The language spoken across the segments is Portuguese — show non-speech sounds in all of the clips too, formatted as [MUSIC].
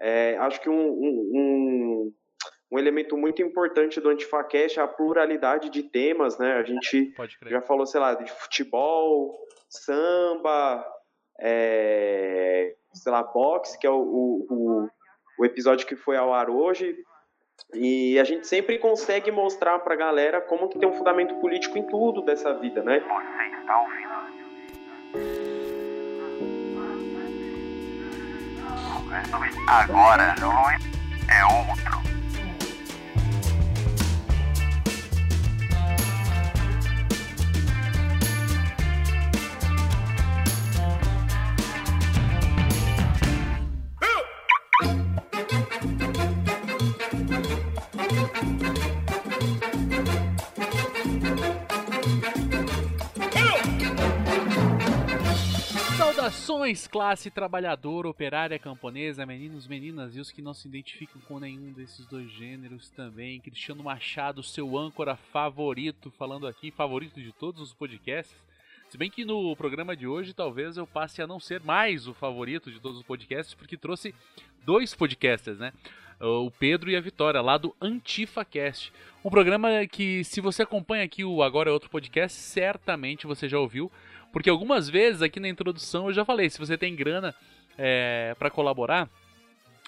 É, acho que um, um, um, elemento muito importante do Antifacast é a pluralidade de temas, né? A gente já falou, sei lá, de futebol, samba, é, sei lá, boxe, que é o, o, o episódio que foi ao ar hoje, e a gente sempre consegue mostrar para a galera como que tem um fundamento político em tudo dessa vida, né? Você está ouvindo? Agora é outro. Saudações, classe trabalhadora, operária, camponesa, meninos, meninas e os que não se identificam com nenhum desses dois gêneros também. Cristiano Machado, seu âncora favorito, falando aqui, favorito de todos os podcasts. Se bem que no programa de hoje talvez eu passe a não ser mais o favorito de todos os podcasts, porque trouxe dois podcasters, né? O Pedro e a Vitória, lá do AntifaCast. Um programa que, se você acompanha aqui o Agora é Outro Podcast, certamente você já ouviu porque algumas vezes aqui na introdução eu já falei, se você tem grana é, para colaborar,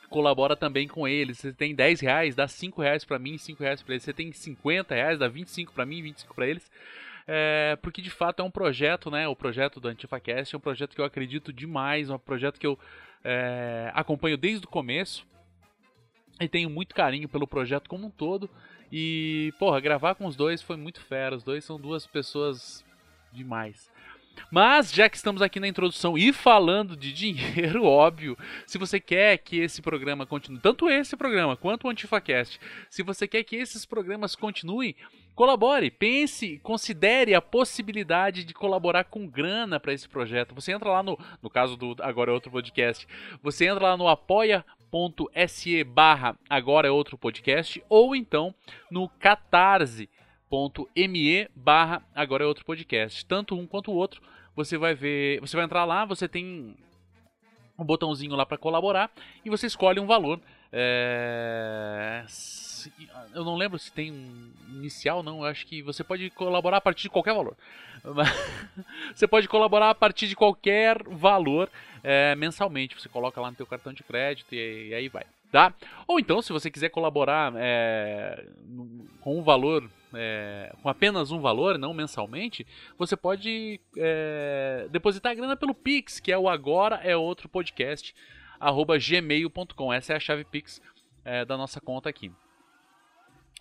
colabora também com eles. Você tem 10 reais, dá 5 reais para mim, 5 reais para eles. Você tem 50 reais, dá 25 para mim, 25 para eles. É, porque de fato é um projeto, né? O projeto do AntifaCast é um projeto que eu acredito demais, um projeto que eu é, acompanho desde o começo e tenho muito carinho pelo projeto como um todo. E, porra, gravar com os dois foi muito fera. Os dois são duas pessoas demais. Mas, já que estamos aqui na introdução e falando de dinheiro, [LAUGHS] óbvio, se você quer que esse programa continue, tanto esse programa quanto o AntifaCast, se você quer que esses programas continuem, colabore, pense, considere a possibilidade de colaborar com grana para esse projeto. Você entra lá no, no caso do Agora é Outro Podcast, você entra lá no apoia.se barra Agora é Outro Podcast, ou então no Catarse me barra agora é outro podcast. Tanto um quanto o outro, você vai ver. Você vai entrar lá, você tem um botãozinho lá para colaborar e você escolhe um valor. É... Eu não lembro se tem um inicial, não. Eu acho que você pode colaborar a partir de qualquer valor. [LAUGHS] você pode colaborar a partir de qualquer valor é, mensalmente. Você coloca lá no teu cartão de crédito e, e aí vai. Tá? Ou então, se você quiser colaborar é, com um valor é, com apenas um valor, não mensalmente, você pode é, depositar a grana pelo Pix, que é o agora é outro podcast, arroba gmail.com. Essa é a chave Pix é, da nossa conta aqui.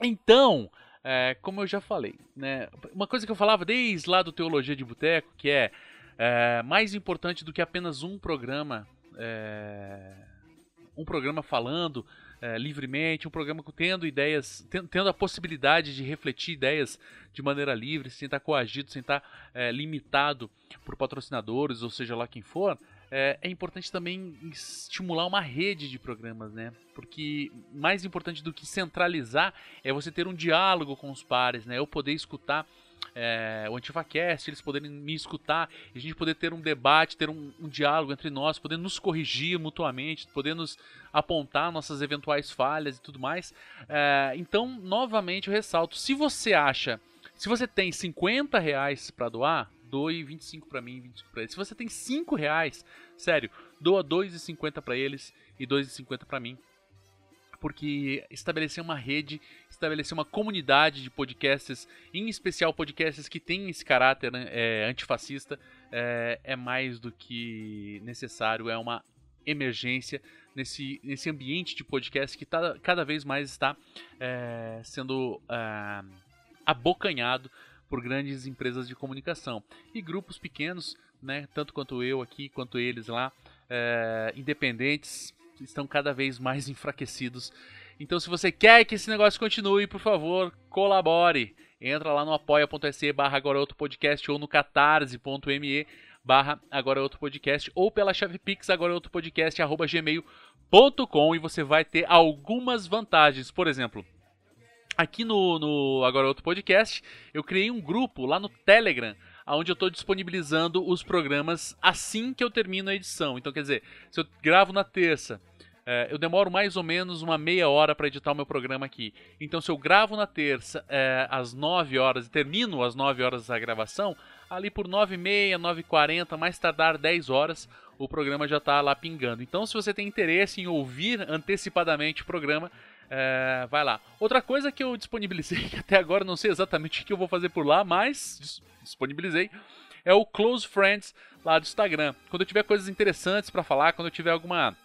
Então, é, como eu já falei, né, uma coisa que eu falava desde lá do Teologia de Boteco, que é, é mais importante do que apenas um programa, um programa falando é, livremente, um programa tendo ideias, tendo a possibilidade de refletir ideias de maneira livre, sem estar coagido, sem estar é, limitado por patrocinadores, ou seja lá quem for, é, é, importante também estimular uma rede de programas, né? Porque mais importante do que centralizar é você ter um diálogo com os pares, né? Eu poder escutar é, o AntivaCast, eles poderem me escutar, a gente poder ter um debate, ter um, um, diálogo entre nós, poder nos corrigir mutuamente, poder nos apontar nossas eventuais falhas e tudo mais. É, então, novamente, eu ressalto: se você acha, se você tem 50 reais para doar, doe 25 para mim e 25 para eles. Se você tem 5 reais, sério, doa 2,50 para eles e 2,50 para mim porque estabelecer uma rede, estabelecer uma comunidade de podcasts, em especial podcasts que têm esse caráter né, é, antifascista, é, é mais do que necessário, é uma emergência nesse, nesse ambiente de podcast que tá, cada vez mais está é, sendo é, abocanhado por grandes empresas de comunicação. E grupos pequenos, né, tanto quanto eu aqui quanto eles lá, é, independentes, estão cada vez mais enfraquecidos. Então, se você quer que esse negócio continue, por favor, colabore. Entra lá no apoia.se barra agora outro podcast ou no catarse.me barra agora outro podcast ou pela chave pix agora outro podcast arroba gmail.com e você vai ter algumas vantagens. Por exemplo, aqui no, no Agora Outro Podcast, eu criei um grupo lá no Telegram onde eu estou disponibilizando os programas assim que eu termino a edição. Então, quer dizer, se eu gravo na terça, é, eu demoro mais ou menos uma meia hora para editar o meu programa aqui. Então, se eu gravo na terça é, às 9 horas e termino às 9 horas a gravação, ali por 9 e meia, 9 e 40, mais tardar 10 horas, o programa já está lá pingando. Então, se você tem interesse em ouvir antecipadamente o programa, é, vai lá. Outra coisa que eu disponibilizei, que [LAUGHS] até agora não sei exatamente o que eu vou fazer por lá, mas disponibilizei, é o Close Friends lá do Instagram. Quando eu tiver coisas interessantes para falar, quando eu tiver alguma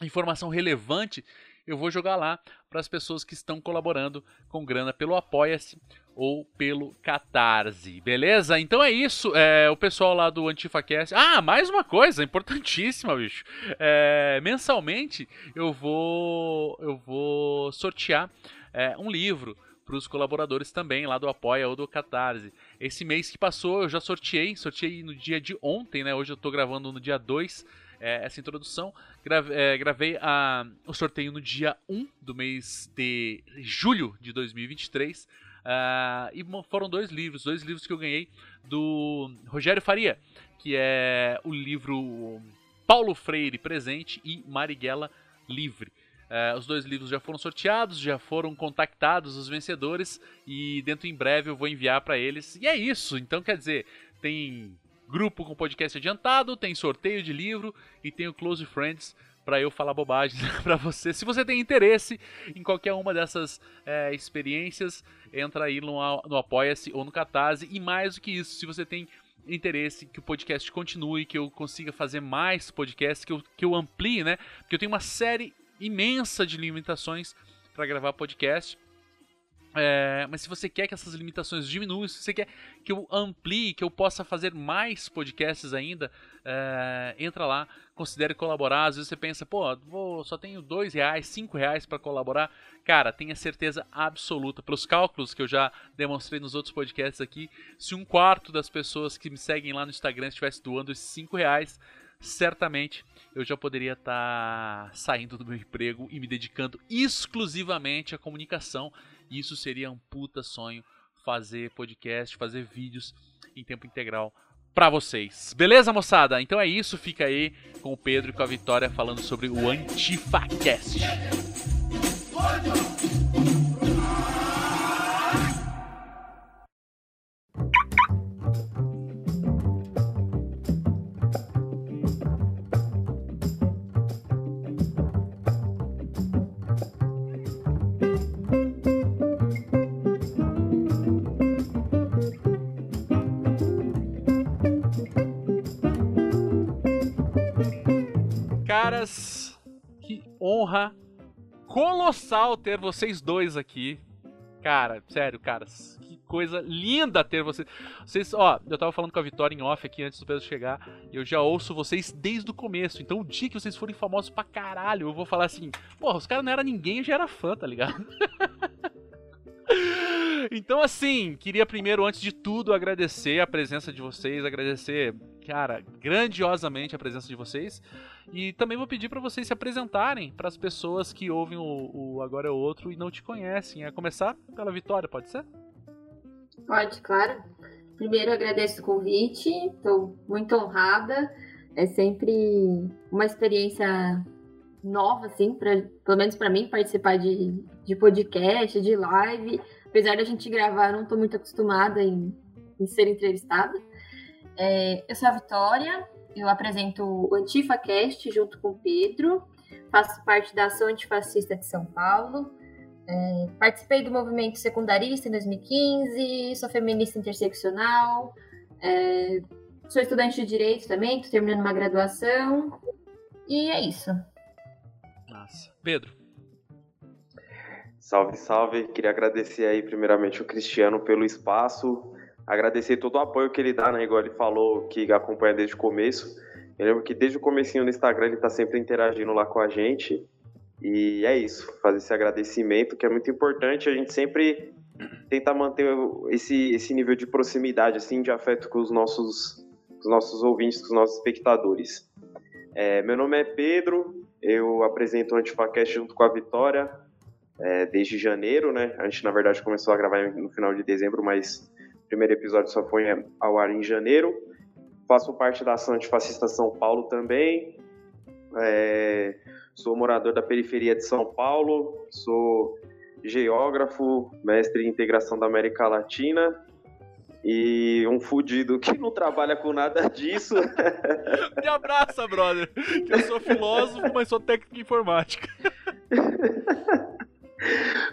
informação relevante, eu vou jogar lá para as pessoas que estão colaborando com grana pelo Apoia-se ou pelo Catarse, beleza? Então é isso, é, o pessoal lá do AntifaCast. Ah, mais uma coisa importantíssima, bicho. É, mensalmente eu vou eu vou sortear é, um livro para os colaboradores também lá do Apoia ou do Catarse. Esse mês que passou eu já sorteei, sorteei no dia de ontem, né? Hoje eu estou gravando no dia 2 é, essa introdução. Grave, é, gravei a, o sorteio no dia 1 do mês de julho de 2023. Uh, ah, e foram dois livros, dois livros que eu ganhei do Rogério Faria, que é o livro Paulo Freire Presente e Marighella Livre. Uh, os dois livros já foram sorteados, já foram contactados os vencedores e dentro em breve eu vou enviar para eles. E é isso. Então quer dizer, tem grupo com podcast adiantado, tem sorteio de livro e tem o Close Friends para eu falar bobagens [LAUGHS] para você. Se você tem interesse em qualquer uma dessas é, experiências, entra aí no, no Apoia-se ou no Catarse. E mais do que isso, se você tem interesse que o podcast continue, que eu consiga fazer mais podcasts, que eu, que eu amplie, né? Porque eu tenho uma série imensa de limitações para gravar podcast. É, mas se você quer que essas limitações diminuam, se você quer que eu amplie, que eu possa fazer mais podcasts ainda, é, entra lá, considere colaborar. Às vezes você pensa, pô, vou, só tenho dois reais, cinco reais para colaborar. Cara, tenha certeza absoluta, pelos cálculos que eu já demonstrei nos outros podcasts aqui, se um quarto das pessoas que me seguem lá no Instagram estivesse doando esses cinco reais, certamente eu já poderia estar tá saindo do meu emprego e me dedicando exclusivamente à comunicação isso seria um puta sonho fazer podcast, fazer vídeos em tempo integral para vocês. Beleza, moçada? Então é isso, fica aí com o Pedro e com a Vitória falando sobre o AntifaCast. Honra colossal ter vocês dois aqui. Cara, sério, caras, que coisa linda ter vocês. Vocês, ó, eu tava falando com a Vitória em off aqui antes do Pedro chegar, eu já ouço vocês desde o começo. Então, o dia que vocês forem famosos pra caralho, eu vou falar assim: porra, os caras não eram ninguém, eu já era fã, tá ligado? [LAUGHS] Então, assim, queria primeiro, antes de tudo, agradecer a presença de vocês, agradecer, cara, grandiosamente a presença de vocês. E também vou pedir para vocês se apresentarem para as pessoas que ouvem o, o, Agora é Outro e não te conhecem. A começar pela Vitória, pode ser? Pode, claro. Primeiro, agradeço o convite, estou muito honrada. É sempre uma experiência nova, assim, pra, pelo menos para mim, participar de, de podcast, de live. Apesar de a gente gravar, não estou muito acostumada em, em ser entrevistada. É, eu sou a Vitória, eu apresento o AntifaCast junto com o Pedro, faço parte da Ação Antifascista de São Paulo, é, participei do movimento secundarista em 2015, sou feminista interseccional, é, sou estudante de Direito também, estou terminando uma graduação, e é isso. Nossa. Pedro. Salve, salve. Queria agradecer aí primeiramente o Cristiano pelo espaço, agradecer todo o apoio que ele dá, né? Igual ele falou que acompanha desde o começo. Eu lembro que desde o comecinho no Instagram ele tá sempre interagindo lá com a gente. E é isso, fazer esse agradecimento que é muito importante. A gente sempre tenta manter esse, esse nível de proximidade, assim, de afeto com os nossos, com os nossos ouvintes, com os nossos espectadores. É, meu nome é Pedro, eu apresento o Antifacast junto com a Vitória é, desde janeiro, né? A gente, na verdade, começou a gravar no final de dezembro, mas o primeiro episódio só foi ao ar em janeiro. Faço parte da ação antifascista São Paulo também. É, sou morador da periferia de São Paulo, sou geógrafo, mestre em integração da América Latina e um fudido que não trabalha com nada disso. [LAUGHS] Me abraça, brother. Eu sou filósofo, mas sou técnico em informática. [LAUGHS]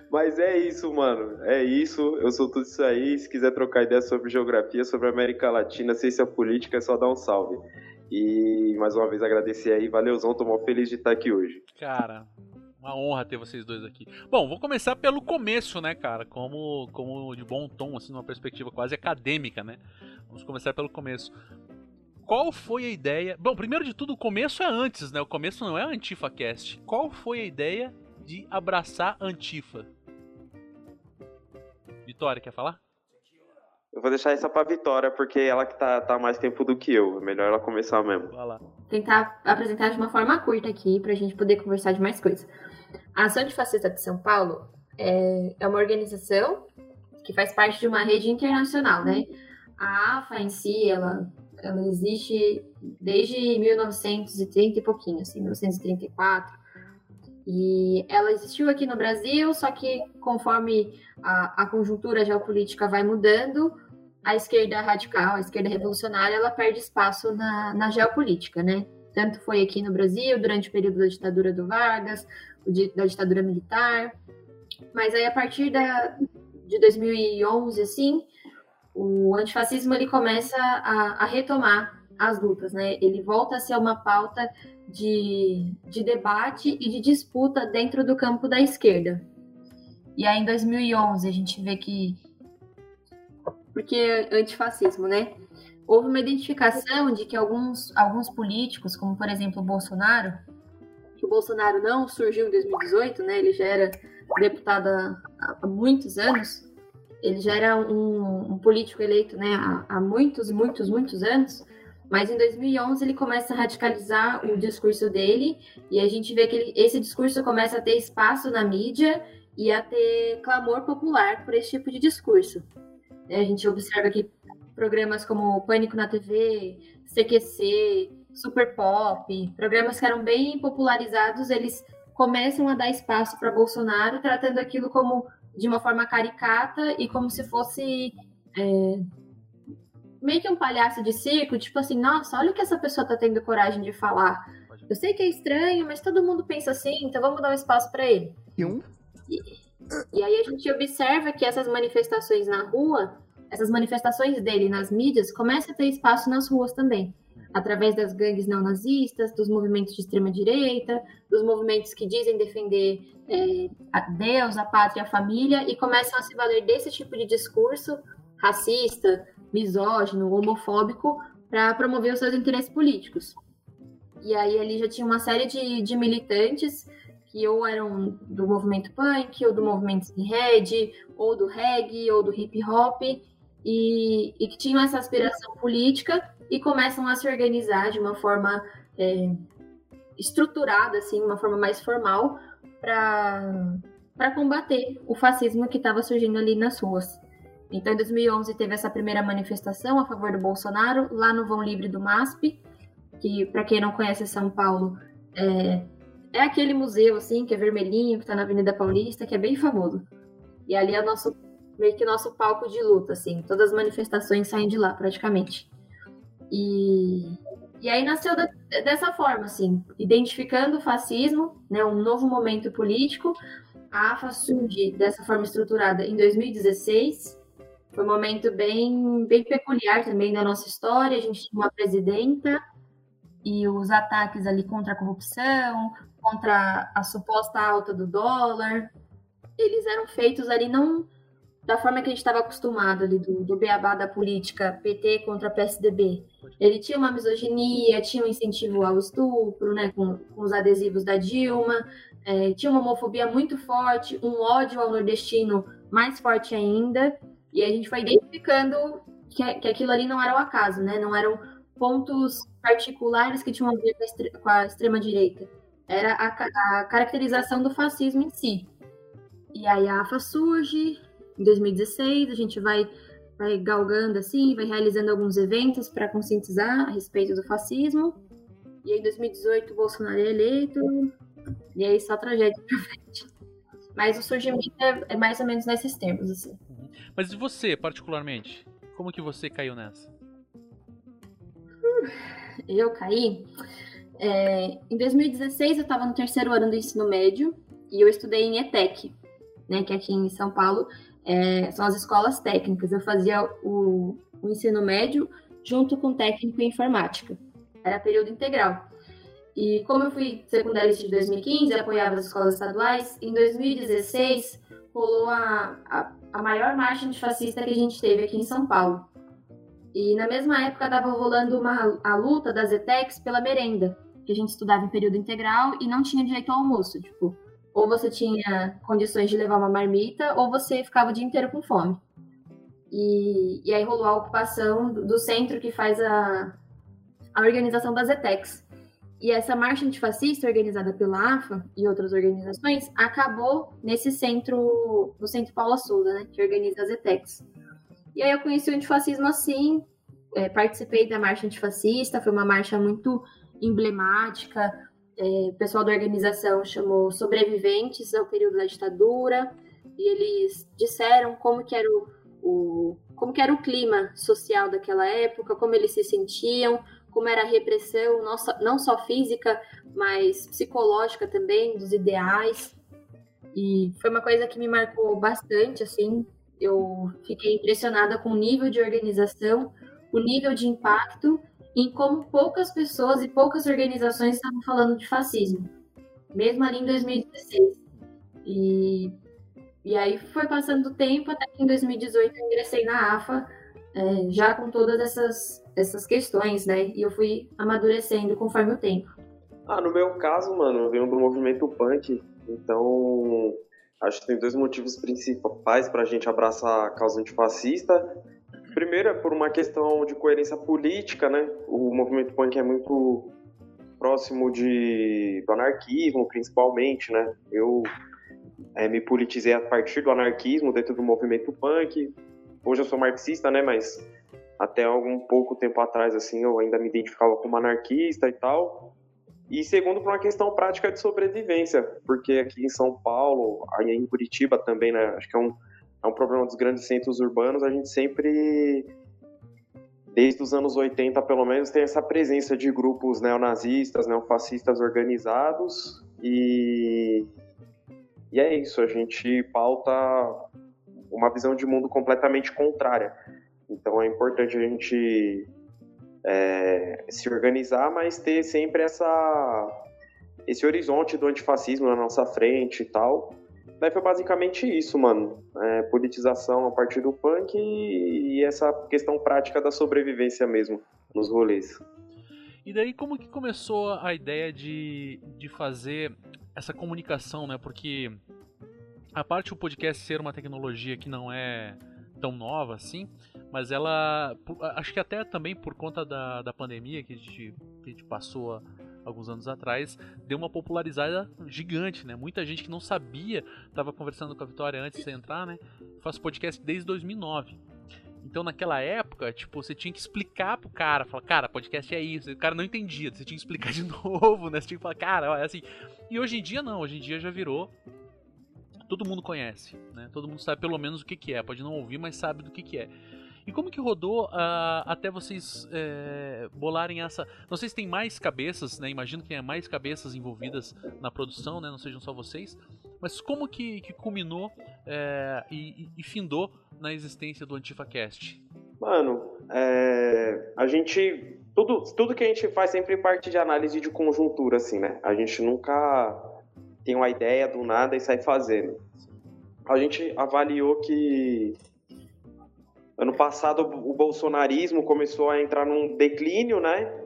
Mas é isso, mano. É isso. Eu sou tudo isso aí. Se quiser trocar ideia sobre geografia, sobre América Latina, ciência política, é só dar um salve. E mais uma vez agradecer aí. Valeuzão, tô mal feliz de estar aqui hoje. Cara, uma honra ter vocês dois aqui. Bom, vou começar pelo começo, né, cara? Como, como de bom tom, assim, numa perspectiva quase acadêmica, né? Vamos começar pelo começo. Qual foi a ideia? Bom, primeiro de tudo, o começo é antes, né? O começo não é a AntifaCast. Qual foi a ideia de abraçar Antifa? Vitória, quer falar? Eu vou deixar essa pra Vitória, porque ela que tá, tá mais tempo do que eu. É melhor ela começar mesmo. Vai lá. Tentar apresentar de uma forma curta aqui, pra gente poder conversar de mais coisas. A Ação Antifascista de São Paulo é, é uma organização que faz parte de uma rede internacional, né? A AFA em si, ela, ela existe desde 1930 e pouquinho, assim, 1934. E ela existiu aqui no Brasil, só que conforme a, a conjuntura geopolítica vai mudando, a esquerda radical, a esquerda revolucionária, ela perde espaço na, na geopolítica, né? Tanto foi aqui no Brasil, durante o período da ditadura do Vargas, da ditadura militar. Mas aí, a partir da, de 2011, assim, o antifascismo ele começa a, a retomar as lutas, né? Ele volta a ser uma pauta de, de debate e de disputa dentro do campo da esquerda. E aí, em 2011, a gente vê que. Porque é antifascismo, né? Houve uma identificação de que alguns, alguns políticos, como por exemplo o Bolsonaro, que o Bolsonaro não surgiu em 2018, né? Ele já era deputado há, há muitos anos. Ele já era um, um político eleito né, há, há muitos, muitos, muitos anos. Mas em 2011 ele começa a radicalizar o discurso dele e a gente vê que ele, esse discurso começa a ter espaço na mídia e a ter clamor popular por esse tipo de discurso. É, a gente observa que programas como Pânico na TV, CQC, Super Pop, programas que eram bem popularizados, eles começam a dar espaço para Bolsonaro, tratando aquilo como de uma forma caricata e como se fosse é, meio que um palhaço de circo, tipo assim, nossa, olha o que essa pessoa tá tendo coragem de falar. Eu sei que é estranho, mas todo mundo pensa assim, então vamos dar um espaço para ele. E, um? e, e aí a gente observa que essas manifestações na rua, essas manifestações dele nas mídias, começam a ter espaço nas ruas também. Através das gangues neonazistas, dos movimentos de extrema-direita, dos movimentos que dizem defender é, a Deus, a pátria, a família, e começam a se valer desse tipo de discurso racista, misógino, homofóbico, para promover os seus interesses políticos. E aí ali já tinha uma série de, de militantes que ou eram do movimento punk, ou do movimento skinhead, ou do reggae, ou do hip hop, e, e que tinham essa aspiração política e começam a se organizar de uma forma é, estruturada, assim, uma forma mais formal, para combater o fascismo que estava surgindo ali nas ruas. Então, em 2011, teve essa primeira manifestação a favor do Bolsonaro, lá no Vão Livre do MASP, que, para quem não conhece São Paulo, é, é aquele museu, assim, que é vermelhinho, que está na Avenida Paulista, que é bem famoso. E ali é o nosso, meio que nosso palco de luta, assim. Todas as manifestações saem de lá, praticamente. E, e aí nasceu da, dessa forma, assim, identificando o fascismo, né, um novo momento político. A AFA surge dessa forma estruturada em 2016, foi um momento bem, bem peculiar também da nossa história. A gente tinha uma presidenta e os ataques ali contra a corrupção, contra a suposta alta do dólar, eles eram feitos ali não da forma que a gente estava acostumado ali do, do beabá da política PT contra PSDB. Ele tinha uma misoginia, tinha um incentivo ao estupro, né, com, com os adesivos da Dilma, é, tinha uma homofobia muito forte, um ódio ao nordestino mais forte ainda, e a gente foi identificando que, que aquilo ali não era o acaso, né? Não eram pontos particulares que tinham a ver com a extrema-direita. Era a, a, caracterização do fascismo em si. E aí a AFA surge em 2016, a gente vai, vai galgando assim, vai realizando alguns eventos para conscientizar a respeito do fascismo. E aí, em 2018, o Bolsonaro é eleito. E aí só tragédia pra frente. Mas o surgimento é, é mais ou menos nesses termos, assim. Mas e você, particularmente? Como que você caiu nessa? Eu caí. É, em 2016 eu estava no terceiro ano do ensino médio e eu estudei em ETEC, né, que aqui em São Paulo é, são as escolas técnicas. Eu fazia o, o ensino médio junto com técnico em informática. Era período integral. E como eu fui secundarista de 2015 apoiava as escolas estaduais, em 2016 rolou a, a, a maior marcha antifascista que a gente teve aqui em São Paulo. E na mesma época estava rolando uma, a luta das ETECs pela merenda, que a gente estudava em período integral e não tinha direito ao almoço. Tipo, ou você tinha condições de levar uma marmita, ou você ficava o dia inteiro com fome. E, e aí rolou a ocupação do, do centro que faz a, a organização das ETECs. E essa marcha antifascista, organizada pela AFA e outras organizações, acabou nesse centro, no Centro Paula Souza, né, que organiza as ETECs. E aí eu conheci o antifascismo assim, é, participei da marcha antifascista, foi uma marcha muito emblemática. É, o pessoal da organização chamou sobreviventes ao período da ditadura, e eles disseram como que era o, o como que era o clima social daquela época, como eles se sentiam, como era a repressão, não só, física, mas psicológica também, dos ideais. E foi uma coisa que me marcou bastante, assim. Eu fiquei impressionada com o nível de organização, o nível de impacto, em como poucas pessoas e poucas organizações estavam falando de fascismo, mesmo ali em 2016. E, e aí foi passando o tempo, até que em 2018 eu ingressei na AFA, é, já com todas essas essas questões, né? E eu fui amadurecendo conforme o tempo. Ah, no meu caso, mano, eu venho do movimento punk, então acho que tem dois motivos principais para a gente abraçar a causa antifascista. Primeiro é por uma questão de coerência política, né? O movimento punk é muito próximo de, do anarquismo, principalmente, né? Eu é, me politizei a partir do anarquismo dentro do movimento punk. Hoje eu sou marxista, né? Mas até algum pouco tempo atrás, assim, eu ainda me identificava como anarquista e tal. E segundo, por uma questão prática de sobrevivência, porque aqui em São Paulo, aí em Curitiba também, né, acho que é um, é um problema dos grandes centros urbanos, a gente sempre, desde os anos 80 pelo menos, tem essa presença de grupos neonazistas, neofascistas organizados, e, e é isso, a gente pauta uma visão de mundo completamente contrária. Então é importante a gente é, se organizar, mas ter sempre essa, esse horizonte do antifascismo na nossa frente e tal. Daí foi basicamente isso, mano. É, politização a partir do punk e, e essa questão prática da sobrevivência mesmo nos rolês. E daí como que começou a ideia de, de fazer essa comunicação, né? Porque a parte do podcast ser uma tecnologia que não é tão nova assim, mas ela. Acho que até também por conta da, da pandemia que a, gente, que a gente passou alguns anos atrás, deu uma popularizada gigante, né? Muita gente que não sabia, tava conversando com a Vitória antes de entrar, né? Faz podcast desde 2009. Então naquela época, tipo, você tinha que explicar pro cara, falar, cara, podcast é isso. O cara não entendia, você tinha que explicar de [LAUGHS] novo, né? Você tinha que falar, cara, é assim. E hoje em dia não, hoje em dia já virou todo mundo conhece, né? Todo mundo sabe pelo menos o que, que é. Pode não ouvir, mas sabe do que, que é. E como que rodou uh, até vocês é, bolarem essa. Não sei se tem mais cabeças, né? Imagino que tenha mais cabeças envolvidas na produção, né? Não sejam só vocês. Mas como que, que culminou é, e, e, findou na existência do AntifaCast? Mano, é, a gente. Tudo, tudo que a gente faz sempre parte de análise de conjuntura, assim, né? A gente nunca tem uma ideia do nada e sai fazendo. A gente avaliou que ano passado o bolsonarismo começou a entrar num declínio, né?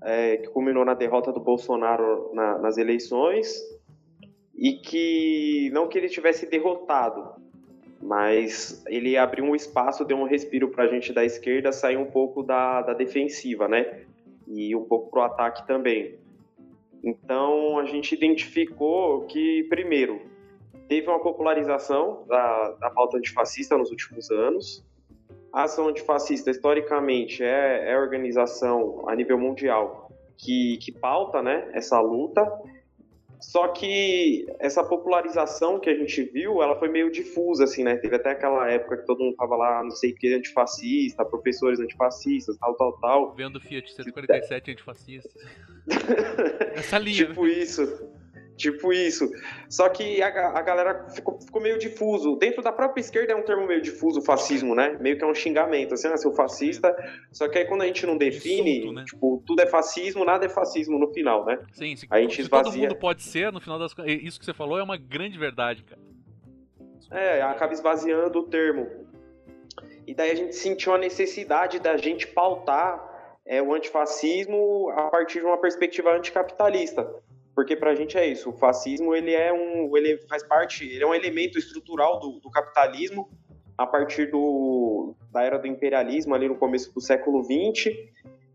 É, que culminou na derrota do Bolsonaro na, nas eleições e que não que ele tivesse derrotado, mas ele abriu um espaço, deu um respiro para a gente da esquerda sair um pouco da, da defensiva, né? E um pouco pro ataque também. Então, a gente identificou que, primeiro, teve uma popularização da, da pauta antifascista nos últimos anos. A ação antifascista, historicamente, é, é a organização a nível mundial que, que pauta né, essa luta. Só que essa popularização que a gente viu, ela foi meio difusa, assim, né? Teve até aquela época que todo mundo tava lá, não sei o que, antifascista, professores antifascistas, tal, tal, tal. Vendo Fiat 147 antifascista. [LAUGHS] Essa linha. Tipo né? isso. Tipo isso. Só que a, a galera ficou, ficou, meio difuso. Dentro da própria esquerda é um termo meio difuso, fascismo, né? Meio que é um xingamento, assim, ah, seu fascista. Só que aí quando a gente não define, Insulto, né? tipo, tudo é fascismo, nada é fascismo no final, né? Sim, sim. A gente esvazia... todo mundo pode ser, no final das Isso que você falou é uma grande verdade, cara. É, acaba esvaziando o termo. E daí a gente sentiu a necessidade da gente pautar é, o antifascismo a partir de uma perspectiva anticapitalista porque para a gente é isso. O fascismo ele é um, ele faz parte, ele é um elemento estrutural do, do capitalismo a partir do, da era do imperialismo ali no começo do século XX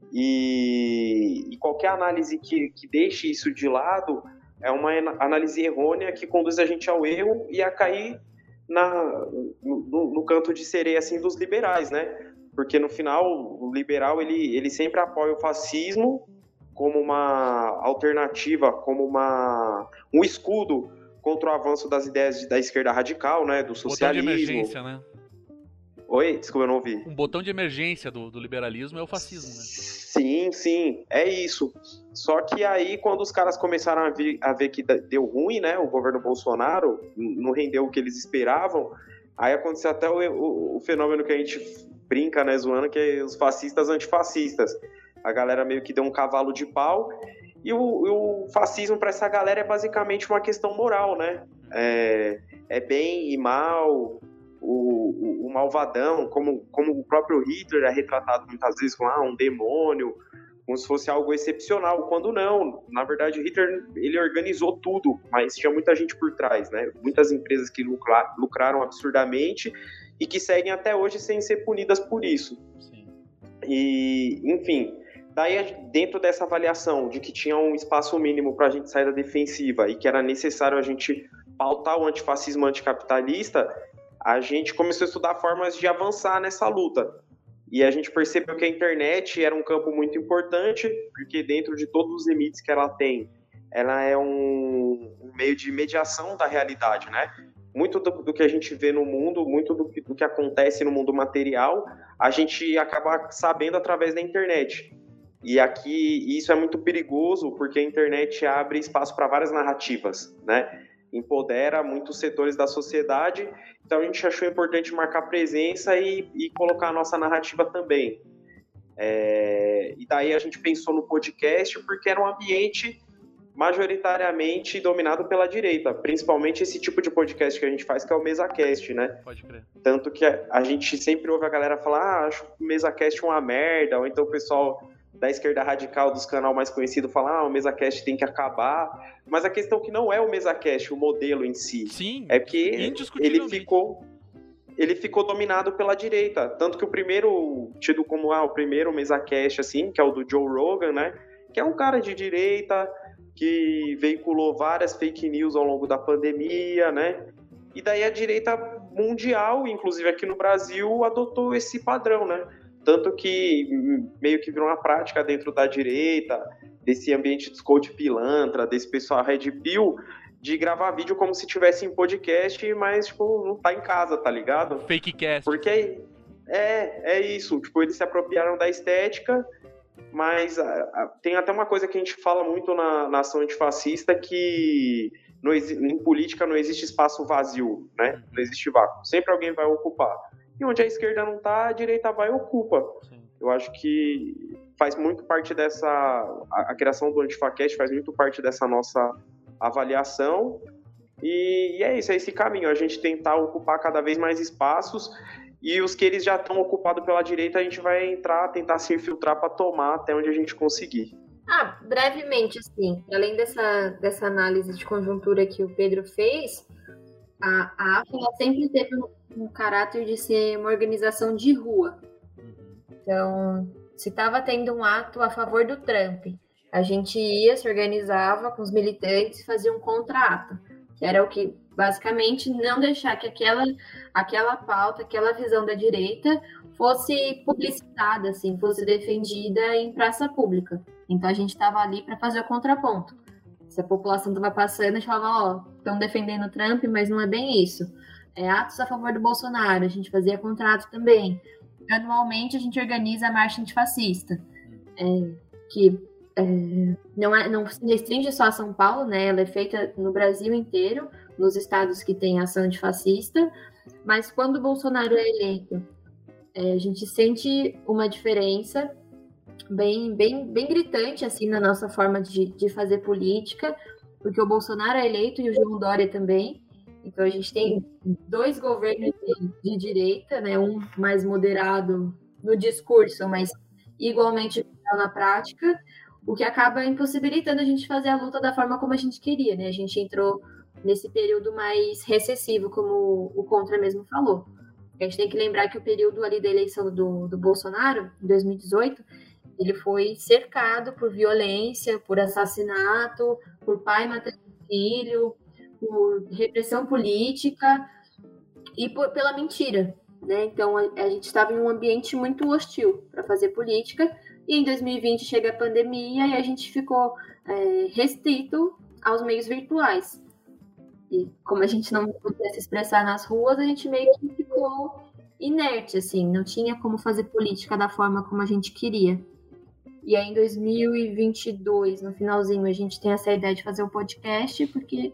e, e qualquer análise que, que deixe isso de lado é uma análise errônea que conduz a gente ao erro e a cair na, no, no canto de sereia assim dos liberais, né? Porque no final o liberal ele, ele sempre apoia o fascismo como uma alternativa, como uma, um escudo contra o avanço das ideias da esquerda radical, né, do socialismo. Botão de emergência, né? Oi, desculpa, eu não ouvi. Um botão de emergência do, do liberalismo é o fascismo, né? Sim, sim, é isso. Só que aí, quando os caras começaram a, vir, a ver que deu ruim, né, o governo Bolsonaro não rendeu o que eles esperavam, aí aconteceu até o, o, o fenômeno que a gente brinca, né, zoando, que é os fascistas antifascistas a galera meio que deu um cavalo de pau. E o, o fascismo para essa galera é basicamente uma questão moral, né? É, é bem e mal, o, o, o, malvadão, como, como o próprio Hitler é retratado muitas vezes como ah, um demônio, como se fosse algo excepcional, quando não. Na verdade, Hitler ele organizou tudo, mas tinha muita gente por trás, né? Muitas empresas que lucra, lucraram absurdamente e que seguem até hoje sem ser punidas por isso. Sim. E, enfim, Daí, dentro dessa avaliação de que tinha um espaço mínimo para a gente sair da defensiva e que era necessário a gente pautar o antifascismo anticapitalista, a gente começou a estudar formas de avançar nessa luta. E a gente percebeu que a internet era um campo muito importante, porque dentro de todos os limites que ela tem, ela é um, meio de mediação da realidade, né? Muito do, do, que a gente vê no mundo, muito do do que acontece no mundo material, a gente acaba sabendo através da internet. E aqui isso é muito perigoso porque a internet abre espaço para várias narrativas, né? Empodera muitos setores da sociedade. Então a gente achou importante marcar presença e, e colocar a nossa narrativa também. É, e daí a gente pensou no podcast porque era um ambiente majoritariamente dominado pela direita, principalmente esse tipo de podcast que a gente faz, que é o MesaCast, né? Pode crer. Tanto que a, a gente sempre ouve a galera falar, ah, acho o MesaCast uma merda, ou então o pessoal da esquerda radical dos canal mais conhecido falar ah, o MesaCast tem que acabar. Mas a questão é que não é o MesaCast, o modelo em si. Sim. É que ele ficou ele ficou dominado pela direita, tanto que o primeiro tido como ah, o primeiro MesaCast assim, que é o do Joe Rogan, né, que é um cara de direita que veiculou várias fake news ao longo da pandemia, né? E daí a direita mundial, inclusive aqui no Brasil, adotou esse padrão, né? Tanto que meio que virou uma prática dentro da direita, desse ambiente de coach pilantra, desse pessoal Red Pill, de gravar vídeo como se tivesse em podcast, mas, tipo, não tá em casa, tá ligado? Fake cast. Porque é, é isso. Tipo, eles se apropriaram da estética, mas a, a, tem até uma coisa que a gente fala muito na, na ação antifascista que não, em política não existe espaço vazio, né? Não existe vácuo. Sempre alguém vai ocupar. E onde a esquerda não está, a direita vai e ocupa. Sim. Eu acho que faz muito parte dessa. A, a criação do Antifacast faz muito parte dessa nossa avaliação. E, e, é isso, é esse caminho, a gente tentar ocupar cada vez mais espaços e os que eles já estão ocupados pela direita, a gente vai entrar, tentar se infiltrar para tomar até onde a gente conseguir. Ah, brevemente, assim, além dessa, dessa análise de conjuntura que o Pedro fez, a, a AFA sempre teve um, um caráter de ser uma organização de rua. Então, se estava tendo um ato a favor do Trump, a gente ia, se organizava com os militantes e fazia um contra-ato, que era o que, basicamente, não deixar que aquela, aquela pauta, aquela visão da direita fosse publicitada, assim, fosse defendida em praça pública. Então, a gente estava ali para fazer o contraponto. Se a população estava passando, a gente falava, ó, estão defendendo o Trump, mas não é bem isso. É atos a favor do Bolsonaro, a gente fazia contrato também. Anualmente a gente organiza a marcha antifascista, é, que é, não, é, não se restringe só a São Paulo, né? Ela é feita no Brasil inteiro, nos estados que têm ação antifascista, mas quando o Bolsonaro é eleito, é, a gente sente uma diferença bem, bem, bem gritante assim na nossa forma de, de fazer política, porque o Bolsonaro é eleito e o João Dória também. Então a gente tem dois governos de, de direita, né? Um mais moderado no discurso, mas igualmente na prática, o que acaba impossibilitando a gente fazer a luta da forma como a gente queria, né? A gente entrou nesse período mais recessivo, como o Contra mesmo falou. A gente tem que lembrar que o período ali da eleição do, do Bolsonaro, em 2018, ele foi cercado por violência, por assassinato, por pai matando filho, por repressão política e por, pela mentira. Né? Então a, a gente estava em um ambiente muito hostil para fazer política. E em 2020 chega a pandemia e a gente ficou é, restrito aos meios virtuais. E como a gente não podia se expressar nas ruas, a gente meio que ficou inerte, assim, não tinha como fazer política da forma como a gente queria. E aí, em 2022, no finalzinho, a gente tem essa ideia de fazer um podcast, porque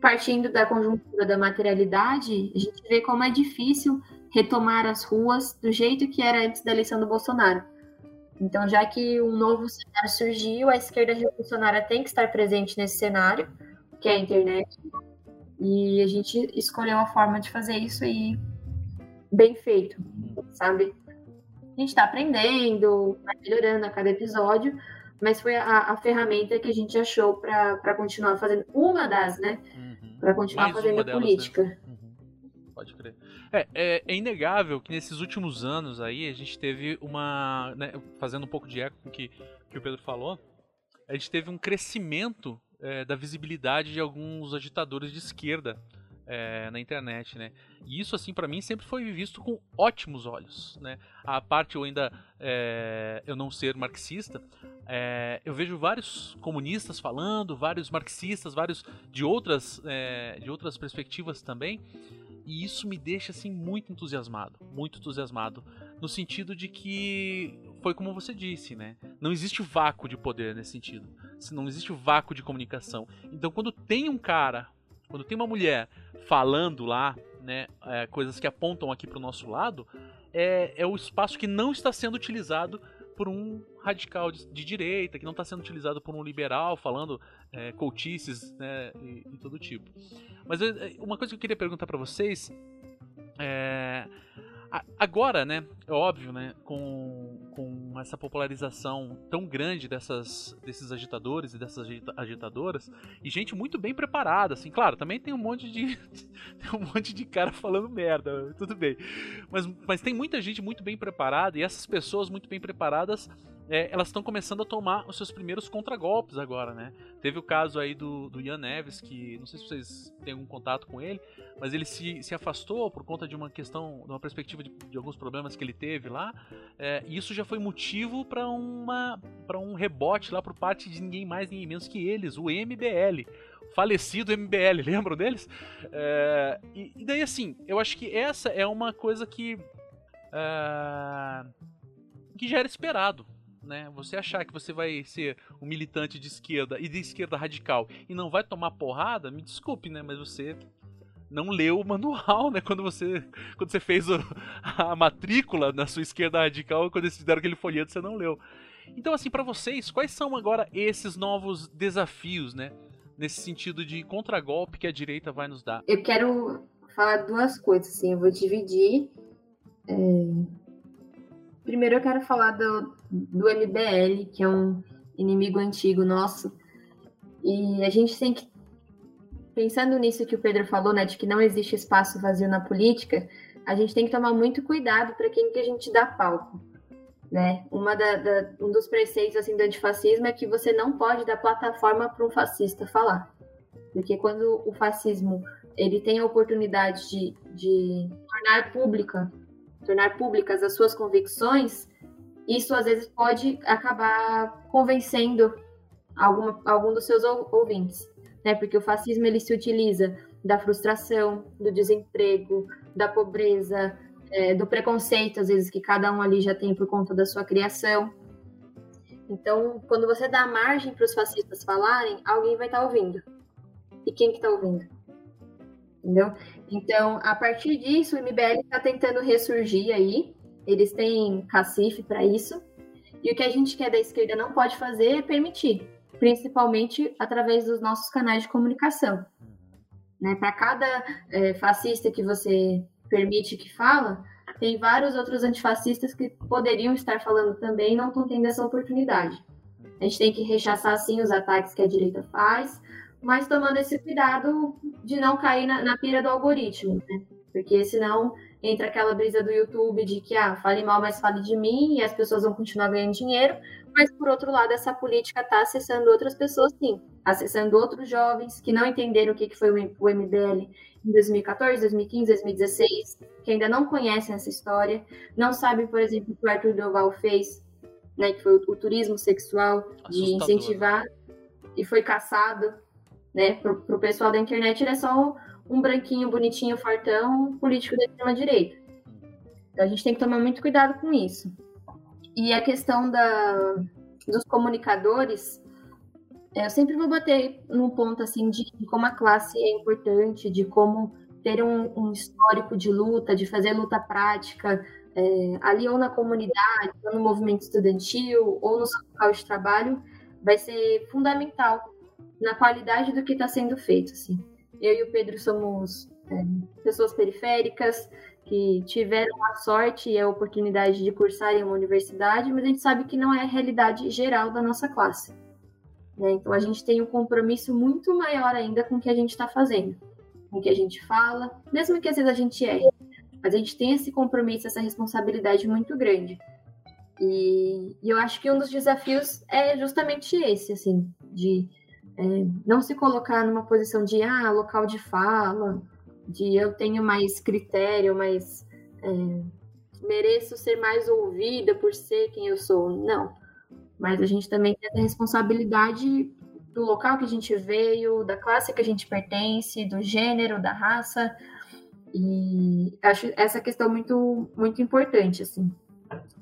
partindo da conjuntura da materialidade, a gente vê como é difícil retomar as ruas do jeito que era antes da eleição do Bolsonaro. Então, já que um novo cenário surgiu, a esquerda revolucionária tem que estar presente nesse cenário, que é a internet. E a gente escolheu a forma de fazer isso e bem feito, sabe? A gente está aprendendo, vai melhorando a cada episódio, mas foi a, a ferramenta que a gente achou para continuar fazendo uma das, né? Uhum. Para continuar Mais fazendo delas, né? política. Né? Uhum. Pode crer. É, é, é, inegável que nesses últimos anos aí a gente teve uma. Né, fazendo um pouco de eco com o que, que o Pedro falou, a gente teve um crescimento é, da visibilidade de alguns agitadores de esquerda é, na internet, né? E isso, assim, para mim sempre foi visto com ótimos olhos, né? A parte eu ainda é, eu não ser marxista, é, eu vejo vários comunistas falando, vários marxistas, vários de outras é, de outras perspectivas também. E isso me deixa assim muito entusiasmado, muito entusiasmado, no sentido de que foi como você disse, né? Não existe vácuo de poder nesse sentido. Não existe vácuo de comunicação. Então, quando tem um cara, quando tem uma mulher falando lá, né, é, coisas que apontam aqui para o nosso lado, é, é o espaço que não está sendo utilizado por um radical de, de direita, que não está sendo utilizado por um liberal falando é, coutices né, e, e todo tipo. Mas eu, uma coisa que eu queria perguntar para vocês é Agora, né, é óbvio, né, com, com essa popularização tão grande dessas, desses agitadores e dessas agitadoras, e gente muito bem preparada, assim, claro, também tem um monte de [LAUGHS] tem um monte de cara falando merda, tudo bem. Mas, mas tem muita gente muito bem preparada, e essas pessoas muito bem preparadas é, elas estão começando a tomar os seus primeiros contragolpes agora, né? Teve o caso aí do, do Ian Neves, que não sei se vocês têm algum contato com ele, mas ele se, se afastou por conta de uma questão, de uma perspectiva de, de alguns problemas que ele teve lá, é, e isso já foi motivo para uma para um rebote lá por parte de ninguém mais, ninguém menos que eles, o MBL falecido MBL, [LAUGHS] lembram deles? É, e, e, daí assim, eu acho que essa é uma coisa que é, que já era esperado, né? Você achar que você vai ser um militante de esquerda e de esquerda radical e não vai tomar porrada, me desculpe, né? Mas você não leu o manual, né? Quando você, quando você fez o, a matrícula na sua esquerda radical, quando eles fizeram aquele folheto, você não leu. Então, assim, para vocês, quais são agora esses novos desafios, né? Nesse sentido de contragolpe que a direita vai nos dar? Eu quero falar duas coisas, assim. Eu vou dividir. É Primeiro eu quero falar do, do MBL, que é um inimigo antigo nosso. E a gente tem que. Pensando nisso que o Pedro falou, né, de que não existe espaço vazio na política, a gente tem que tomar muito cuidado para quem que a gente dá palco. Né? Uma da, da, um dos preceitos assim, do antifascismo é que você não pode dar plataforma para um fascista falar. Porque quando o fascismo ele tem a oportunidade de, de tornar pública tornar públicas as suas convicções, isso às vezes pode acabar convencendo alguma, algum dos seus ouvintes, né? Porque o fascismo ele se utiliza da frustração, do desemprego, da pobreza, é, do preconceito, às vezes, que cada um ali já tem por conta da sua criação. Então, quando você dá margem para os fascistas falarem, alguém vai estar tá ouvindo. E quem que está ouvindo? Entendeu? Então, a partir disso, o MBL está tentando ressurgir aí. Eles têm cacife para isso. E o que a gente quer da esquerda não pode fazer é permitir, principalmente através dos nossos canais de comunicação. Né? Para cada é, fascista que você permite que fala, tem vários outros antifascistas que poderiam estar falando também e não estão tendo essa oportunidade. A gente tem que rechaçar, sim, os ataques que a direita faz, mas tomando esse cuidado de não cair na, na pira do algoritmo, né? Porque senão entra aquela brisa do YouTube de que, ah, fale mal, mas fale de mim, e as pessoas vão continuar ganhando dinheiro. Mas, por outro lado, essa política está acessando outras pessoas, sim. Acessando outros jovens que não entenderam o que, que foi o MBL em 2014, 2015, 2016, que ainda não conhecem essa história, não sabem, por exemplo, o que o Arthur Doval fez, né, que foi o, o turismo sexual, de incentivar, e foi caçado né? Pro pessoal da internet, ele é só um branquinho, bonitinho, fortão, político da extrema-direita. Então a gente tem que tomar muito cuidado com isso. E a questão da, dos comunicadores, eu sempre vou bater num ponto assim de como a classe é importante, de como ter um, um histórico de luta, de fazer luta prática, é, ali ou na comunidade, ou no movimento estudantil, ou no local de trabalho, vai ser fundamental na qualidade do que está sendo feito. Assim. Eu e o Pedro somos é, pessoas periféricas que tiveram a sorte e a oportunidade de cursar em uma universidade, mas a gente sabe que não é a realidade geral da nossa classe. Né? Então a gente tem um compromisso muito maior ainda com o que a gente está fazendo, com o que a gente fala, mesmo que às vezes a gente erre, mas a gente tem esse compromisso, essa responsabilidade muito grande. E, e eu acho que um dos desafios é justamente esse, assim, de é, não se colocar numa posição de ah, local de fala, de eu tenho mais critério, mais é, mereço ser mais ouvida por ser quem eu sou. Não. Mas a gente também tem a responsabilidade do local que a gente veio, da classe que a gente pertence, do gênero, da raça. E acho essa questão muito, muito importante, assim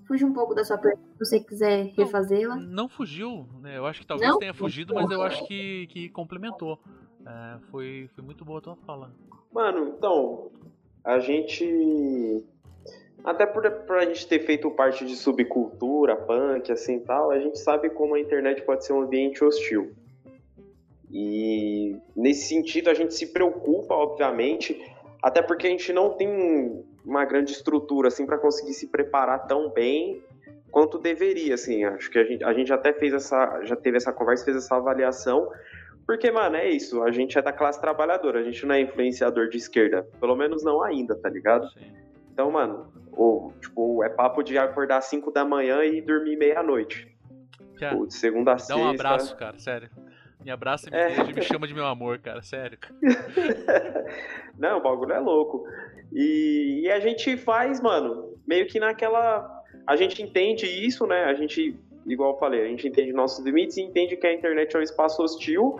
fugiu um pouco da sua pergunta, se você quiser refazê-la. Não, não, fugiu, né? Eu acho que talvez não? tenha fugido, mas eu acho que, que complementou. É, foi, foi muito boa a tua fala. Mano, então, a gente. Até por, por a gente ter feito parte de subcultura, punk, assim tal, a gente sabe como a internet pode ser um ambiente hostil. E nesse sentido a gente se preocupa, obviamente, até porque a gente não tem uma grande estrutura assim para conseguir se preparar tão bem quanto deveria, assim. Acho que a gente, a gente até fez essa, já teve essa conversa, fez essa avaliação, porque, mano, é isso. A gente é da classe trabalhadora, a gente não é influenciador de esquerda, pelo menos não ainda, tá ligado? Sim. Então, mano, o, tipo, é papo de acordar às 5 da manhã e dormir meia-noite. De segunda a sexta. Dá um abraço, cara, sério. Me abraça e me, é. me chama de meu amor, cara, sério. [LAUGHS] Não, o bagulho é louco. E, e, a gente faz, mano, meio que naquela. A gente entende isso, né? A gente, igual eu falei, a gente entende nossos limites e entende que a internet é um espaço hostil,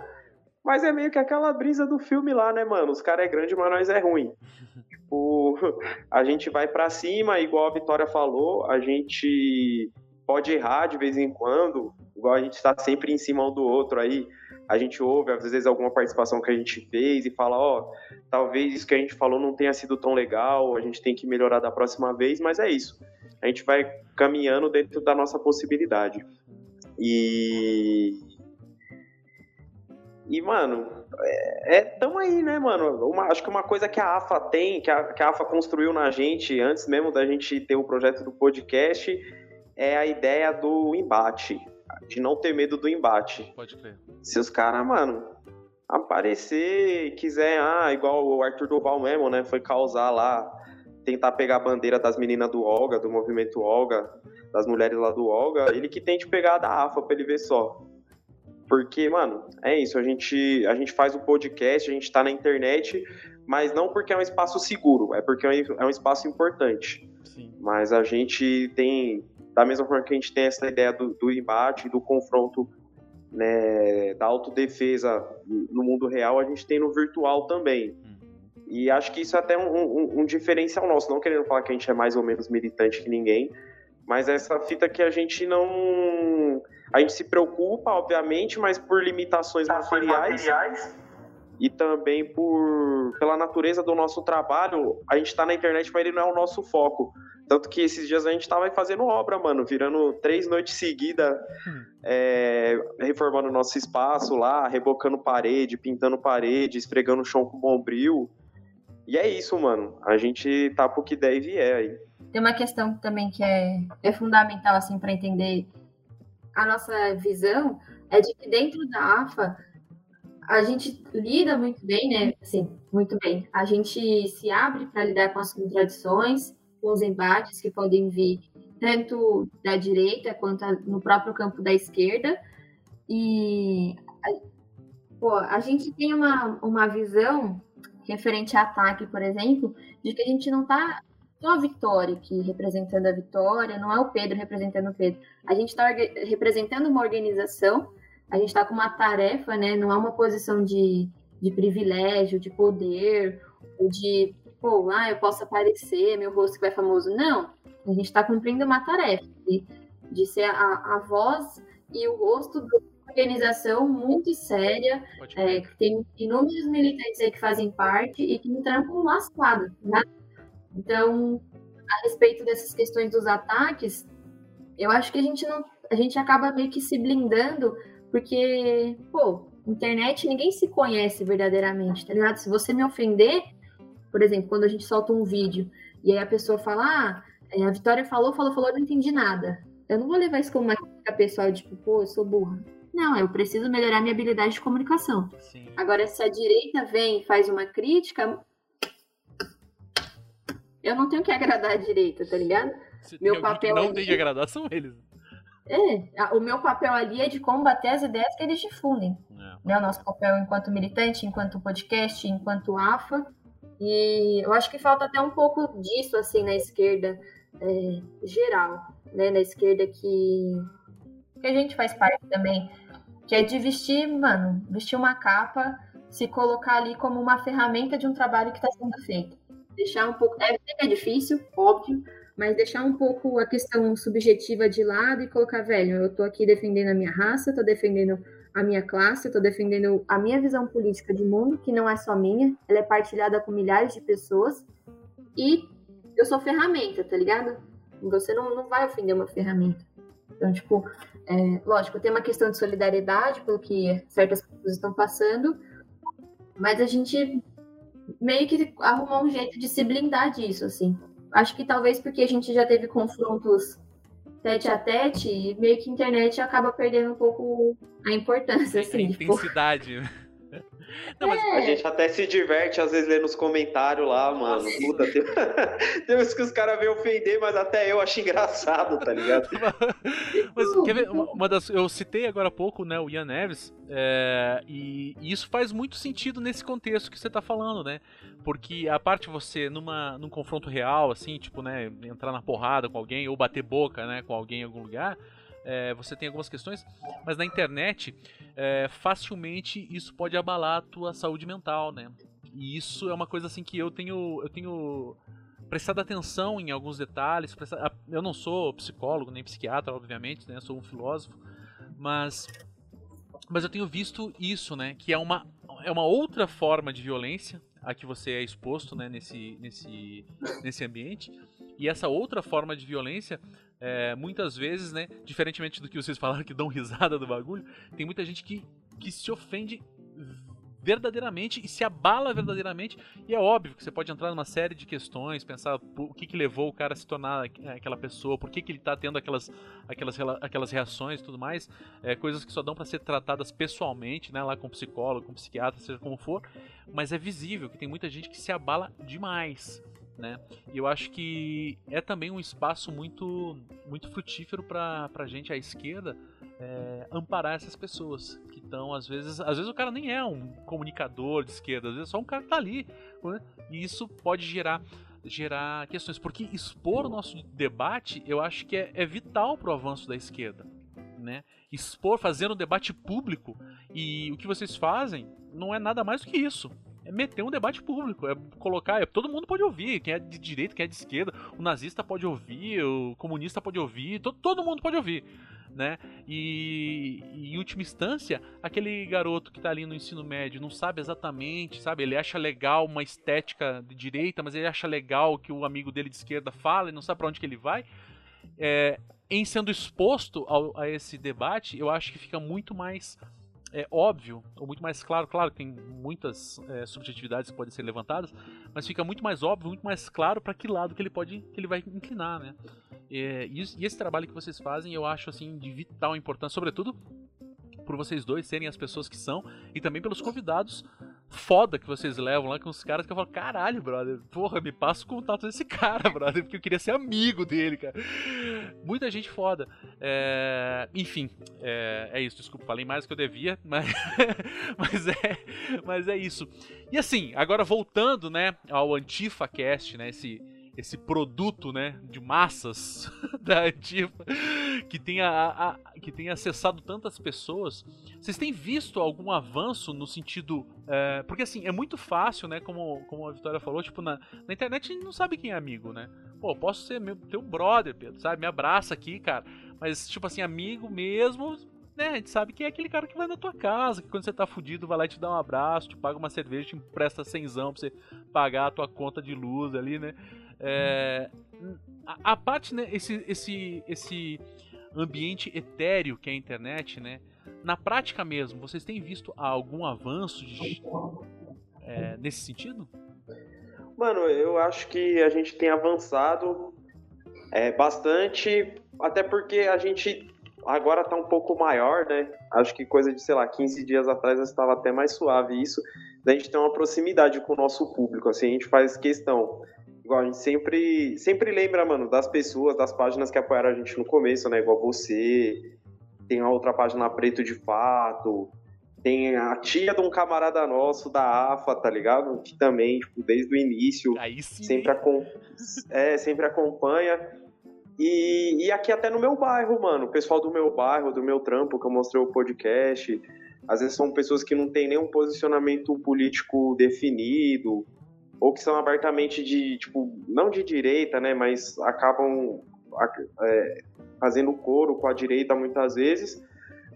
mas é meio que aquela brisa do filme lá, né, mano? Os caras é grande, mas nós é ruim. [LAUGHS] tipo, [LAUGHS] a gente vai para cima, igual a Vitória falou, a gente pode errar de vez em quando, igual a gente está sempre em cima um do outro aí a gente ouve às vezes alguma participação que a gente fez e fala, ó, oh, talvez isso que a gente falou não tenha sido tão legal, a gente tem que melhorar da próxima vez, mas é isso. A gente vai caminhando dentro da nossa possibilidade. E e, mano, é, é tamo aí, né, mano? Uma, acho que uma coisa que a AFA tem, que a, que a AFA construiu na gente, antes mesmo da gente ter o projeto do podcast, é a ideia do embate de não ter medo do embate. Pode crer. Se os caras, mano, aparecer, quiser, ah, igual o Arthur Duval mesmo, né? Foi causar lá, tentar pegar a bandeira das meninas do Olga, do movimento Olga, das mulheres lá do Olga, ele que tente pegar da AFA pra ele ver só. Porque, mano, é isso, a gente, a gente faz o podcast, a gente tá na internet, mas não porque é um espaço seguro, é porque é um espaço importante. Sim. Mas a gente tem da mesma forma que a gente tem essa ideia do, do embate, do confronto né, da autodefesa no mundo real, a gente tem no virtual também. Uhum. E acho que isso é até um, um, um, diferencial nosso, não querendo falar que a gente é mais ou menos militante que ninguém, mas essa fita que a gente não. A gente se preocupa, obviamente, mas por limitações materiais, materiais e também por pela natureza do nosso trabalho, a gente está na internet, mas ele não é o nosso foco. Tanto que esses dias a gente tava fazendo obra, mano, virando três noites seguidas, é, reformando o nosso espaço lá, rebocando parede, pintando parede, esfregando o chão com bombril. E é isso, mano. A gente tá pro que der e vier aí. Tem uma questão também que é, é fundamental, assim, para entender a nossa visão, é de que dentro da AFA a gente lida muito bem, né? Assim, muito bem. A gente se abre para lidar com as contradições, com os embates que podem vir tanto da direita quanto no próprio campo da esquerda. E pô, a gente tem uma, uma visão referente a ataque, por exemplo, de que a gente não está só a Vitória aqui representando a Vitória, não é o Pedro representando o Pedro. A gente está representando uma organização, a gente está com uma tarefa, né? Não é uma posição de, de privilégio, de poder, ou de pô, ah, eu posso aparecer, meu rosto vai famoso. Não, a gente está cumprindo uma tarefa de, de ser a, a voz e o rosto de uma organização muito séria, é, que tem inúmeros militantes aí que fazem parte e que me trampam lascado. Né? Então, a respeito dessas questões dos ataques, eu acho que a gente não. A gente acaba meio que se blindando, porque, pô, internet ninguém se conhece verdadeiramente, tá ligado? Se você me ofender, por exemplo, quando a gente solta um vídeo e aí a pessoa fala, ah, é, a Vitória falou, falou, falou, não entendi nada. Eu não vou levar isso como uma crítica pessoal, tipo, pô, eu sou burra. Não, eu preciso melhorar minha habilidade de comunicação. Sim. Agora, se a direita vem e faz uma crítica, eu não tenho que agradar a direita, tá ligado? Se meu papel não ali... tem que agradar são eles. É, o meu papel ali é de combater as ideias que eles difundem. É. Né? O nosso papel enquanto militante, enquanto podcast, enquanto AFA, e eu acho que falta até um pouco disso, assim, na esquerda é, geral, né? Na esquerda que, que a gente faz parte também, que é de vestir, mano, vestir uma capa, se colocar ali como uma ferramenta de um trabalho que está sendo feito. Deixar um pouco, que é difícil, óbvio, mas deixar um pouco a questão subjetiva de lado e colocar, velho, eu tô aqui defendendo a minha raça, tô defendendo a minha classe, eu tô defendendo a minha visão política de mundo, que não é só minha, ela é partilhada com milhares de pessoas. E eu sou ferramenta, tá ligado? Você não, não vai ofender uma ferramenta. Então, tipo, é, lógico, tem uma questão de solidariedade pelo que certas pessoas estão passando, mas a gente meio que arrumou um jeito de se blindar disso, assim. Acho que talvez porque a gente já teve confrontos tete a tete, e meio que a internet acaba perdendo um pouco a importância. Assim, a [LAUGHS] intensidade, né? Não, mas... é. A gente até se diverte às vezes lendo os comentários lá, mano. Puta, tem... [LAUGHS] tem uns que os caras vêm ofender, mas até eu acho engraçado, tá ligado? [LAUGHS] mas quer ver? Uma das, eu citei agora há pouco, né, o Ian Neves, é, e, e, isso faz muito sentido nesse contexto que você tá falando, né? Porque a parte você, numa, num confronto real, assim, tipo, né, entrar na porrada com alguém ou bater boca, né, com alguém em algum lugar, é, você tem algumas questões, mas na internet, é, facilmente isso pode abalar a tua saúde mental, né? E isso é uma coisa assim que eu tenho, eu tenho prestado atenção em alguns detalhes. Prestado, eu não sou psicólogo nem psiquiatra, obviamente, né? Sou um filósofo, mas mas eu tenho visto isso, né? Que é uma é uma outra forma de violência a que você é exposto, né? Nesse nesse nesse ambiente. E essa outra forma de violência é, muitas vezes, né, diferentemente do que vocês falaram que dão risada do bagulho, tem muita gente que, que se ofende verdadeiramente e se abala verdadeiramente. E é óbvio que você pode entrar numa série de questões, pensar o que, que levou o cara a se tornar aquela pessoa, por que, que ele está tendo aquelas, aquelas, aquelas reações e tudo mais. É, coisas que só dão para ser tratadas pessoalmente, né, lá com psicólogo, com psiquiatra, seja como for. Mas é visível que tem muita gente que se abala demais né? E eu acho que é também um espaço muito, muito frutífero para a gente à esquerda é, amparar essas pessoas que estão às vezes, às vezes o cara nem é um comunicador de esquerda, às vezes é só um cara que tá ali, né? E isso pode gerar gerar questões, porque expor o nosso debate, eu acho que é, é vital para o avanço da esquerda. né? Expor, fazendo um debate público. E o que vocês fazem não é nada mais do que isso. É meter um debate público, é colocar, é, todo mundo pode ouvir, quem é de direita, quem é de esquerda, o nazista pode ouvir, o comunista pode ouvir, to, todo mundo pode ouvir, né? E, em última instância, aquele garoto que está ali no ensino médio não sabe exatamente, sabe? Ele acha legal uma estética de direita, mas ele acha legal que o amigo dele de esquerda fala e não sabe para onde que ele vai. É, em sendo exposto ao, a esse debate, eu acho que fica muito mais é, óbvio, ou muito mais claro, claro que tem muitas é, subjetividades que podem ser levantadas, mas fica muito mais óbvio, muito mais claro para que lado que ele pode, que ele vai inclinar, né? É, e, e, esse trabalho que vocês fazem, eu acho assim de vital importância, sobretudo por vocês dois serem as pessoas que são e também pelos convidados foda que vocês levam lá com os caras que eu falo, caralho, brother, porra, me passa o contato desse [LAUGHS] cara, brother, porque eu queria ser amigo dele, cara. Muita gente foda. É... Enfim, é... é, isso, desculpa, falei mais do que eu devia, [LAUGHS] mas... mas, é... mas é isso. E assim, agora voltando, né, ao AntifaCast, né, esse esse produto, né, de massas [LAUGHS] da Antifa que tenha, a, a, que tenha acessado tantas pessoas. Vocês têm visto algum avanço no sentido, é, porque assim é muito fácil, né, como, como a Vitória falou, tipo na, na internet a gente não sabe quem é amigo, né? Pô, posso ser meu teu brother, Pedro, sabe? Me abraça aqui, cara. Mas tipo assim, amigo mesmo, né, a gente sabe que é aquele cara que vai na tua casa, que quando você tá fudido vai lá te dar um abraço, te paga uma cerveja, te empresta cenzão pra você pagar a tua conta de luz ali, né? É, a, a, parte, né, esse, esse, esse ambiente etéreo que é a internet, né? Na prática mesmo, vocês têm visto algum avanço de, é, nesse sentido? Mano, eu acho que a gente tem avançado é, bastante, até porque a gente agora tá um pouco maior, né? Acho que coisa de, sei lá, 15 dias atrás estava até mais suave isso. Da gente ter uma proximidade com o nosso público, assim, a gente faz questão igual a gente sempre, sempre lembra, mano, das pessoas, das páginas que apoiaram a gente no começo, né? Igual você, tem a outra página Preto de Fato, tem a tia de um camarada nosso da AFA, tá ligado? Que também, tipo, desde o início, sempre, acom é, sempre acompanha. E, e aqui até no meu bairro, mano, o pessoal do meu bairro, do meu trampo, que eu mostrei o podcast, às vezes são pessoas que não têm nenhum posicionamento político definido, ou que são abertamente de, tipo, não de direita, né, mas acabam é, fazendo coro com a direita muitas vezes,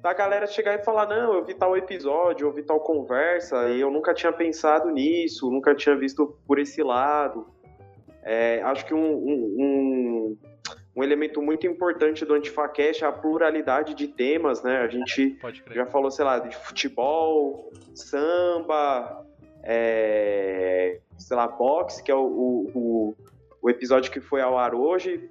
da galera chegar e falar, não, eu vi tal episódio, eu vi tal conversa, e eu nunca tinha pensado nisso, nunca tinha visto por esse lado. É, acho que um, um, um, um, elemento muito importante do Antifacast é a pluralidade de temas, né? A gente já falou, sei lá, de futebol, samba, é, sei lá, Box, que é o, o, o, episódio que foi ao ar hoje.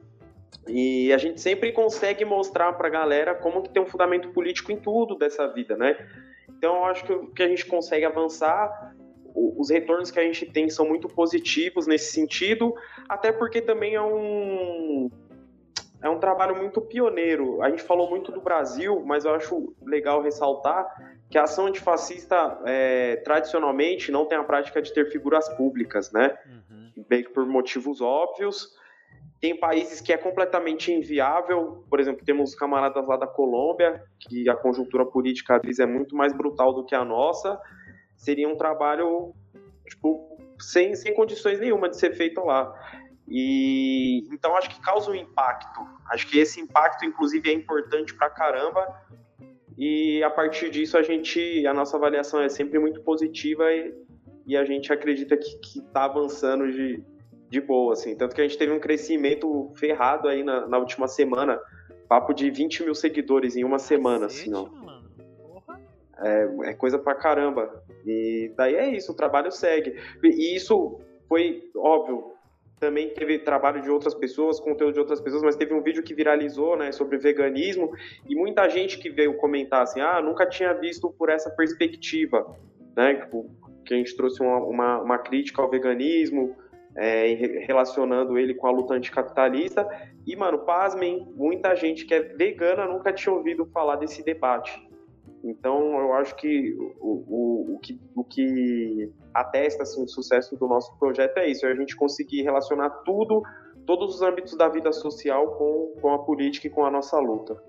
E a gente sempre consegue mostrar pra galera como que tem um fundamento político em tudo dessa vida, né? Então eu acho que, que a gente consegue avançar. Os retornos que a gente tem são muito positivos nesse sentido, até porque também é um, é um trabalho muito pioneiro. A gente falou muito do Brasil, mas eu acho legal ressaltar que a ação antifascista, é, tradicionalmente, não tem a prática de ter figuras públicas, né? Uhum. Bem que por motivos óbvios. Tem países que é completamente inviável, por exemplo, temos camaradas lá da Colômbia, que a conjuntura política deles é muito mais brutal do que a nossa. Seria um trabalho, tipo, sem, sem condições nenhuma de ser feito lá. E então acho que causa um impacto. Acho que esse impacto, inclusive, é importante pra caramba e a partir disso a gente, a nossa avaliação é sempre muito positiva e, e a gente acredita que está avançando de, de boa, assim. Tanto que a gente teve um crescimento ferrado aí na, na última semana, papo de 20 mil seguidores em uma semana, assim, ó. É, é coisa pra caramba. E daí é isso, o trabalho segue. E isso foi, óbvio, também teve trabalho de outras pessoas, conteúdo de outras pessoas, mas teve um vídeo que viralizou, né, sobre veganismo, e muita gente que veio comentar assim, ah, nunca tinha visto por essa perspectiva, né, tipo, que a gente trouxe uma, uma, uma crítica ao veganismo, é, relacionando ele com a luta anticapitalista, e, mano, pasmem, muita gente que é vegana nunca tinha ouvido falar desse debate. Então, eu acho que o, o, o, que, o que atesta assim, o sucesso do nosso projeto é isso, é a gente conseguir relacionar tudo, todos os âmbitos da vida social com, com a política e com a nossa luta.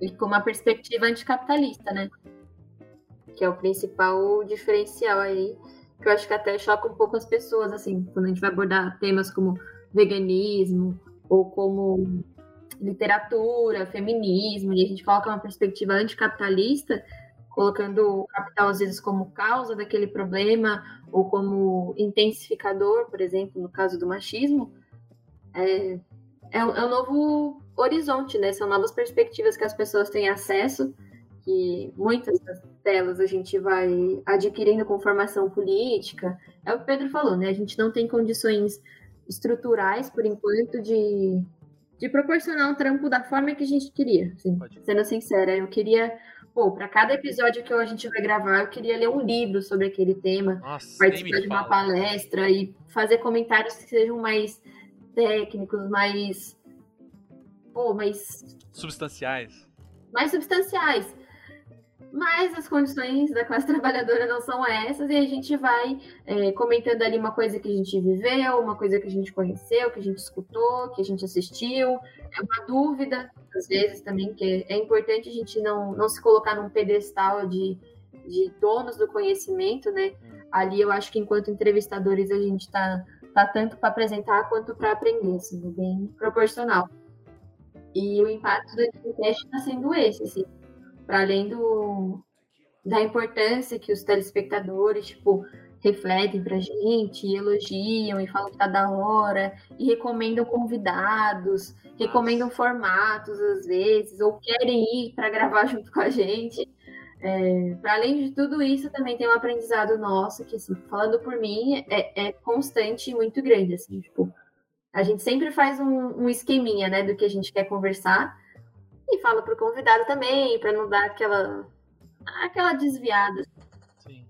e com uma perspectiva anticapitalista, né? Que é o principal diferencial aí, que eu acho que até choca um pouco as pessoas, assim, quando a gente vai abordar temas como veganismo ou como literatura, feminismo, e a gente coloca uma perspectiva anticapitalista, colocando o capital às vezes como causa daquele problema ou como intensificador, por exemplo, no caso do machismo, é, é, é um novo horizonte, né? São novas perspectivas que as pessoas têm acesso, que muitas delas a gente vai adquirindo com formação política. É o que o Pedro falou, né? A gente não tem condições estruturais, por enquanto, de, de proporcionar um trampo da forma que a gente queria. Assim, sendo sincera, eu queria pô, para cada episódio que a gente vai gravar, eu queria ler um livro sobre aquele tema, Nossa, participar de uma palestra e fazer comentários que sejam mais técnicos, mais. Pô, mais. Substanciais. Mais substanciais. Mas as condições da classe [LAUGHS] trabalhadora não são essas, e a gente vai é, comentando ali uma coisa que a gente viveu, uma coisa que a gente conheceu, que a gente escutou, que a gente assistiu. É uma dúvida, às vezes, também, que é importante a gente não, não se colocar num pedestal de, de donos do conhecimento, né? Ali eu acho que enquanto entrevistadores a gente está tá tanto para apresentar quanto para aprender, assim, bem proporcional. E o impacto do podcast está sendo esse, assim, para além do, da importância que os telespectadores, tipo, refletem pra gente, elogiam e falam que tá da hora, e recomendam convidados, recomendam formatos às vezes, ou querem ir para gravar [LAUGHS] junto com a gente. É, para além de tudo isso, também tem um aprendizado nosso, que, assim, falando por mim, é, é constante e muito grande. Assim, tipo, a gente sempre faz um, um esqueminha né, do que a gente quer conversar e fala pro convidado também, para não dar aquela, aquela desviada. Sim.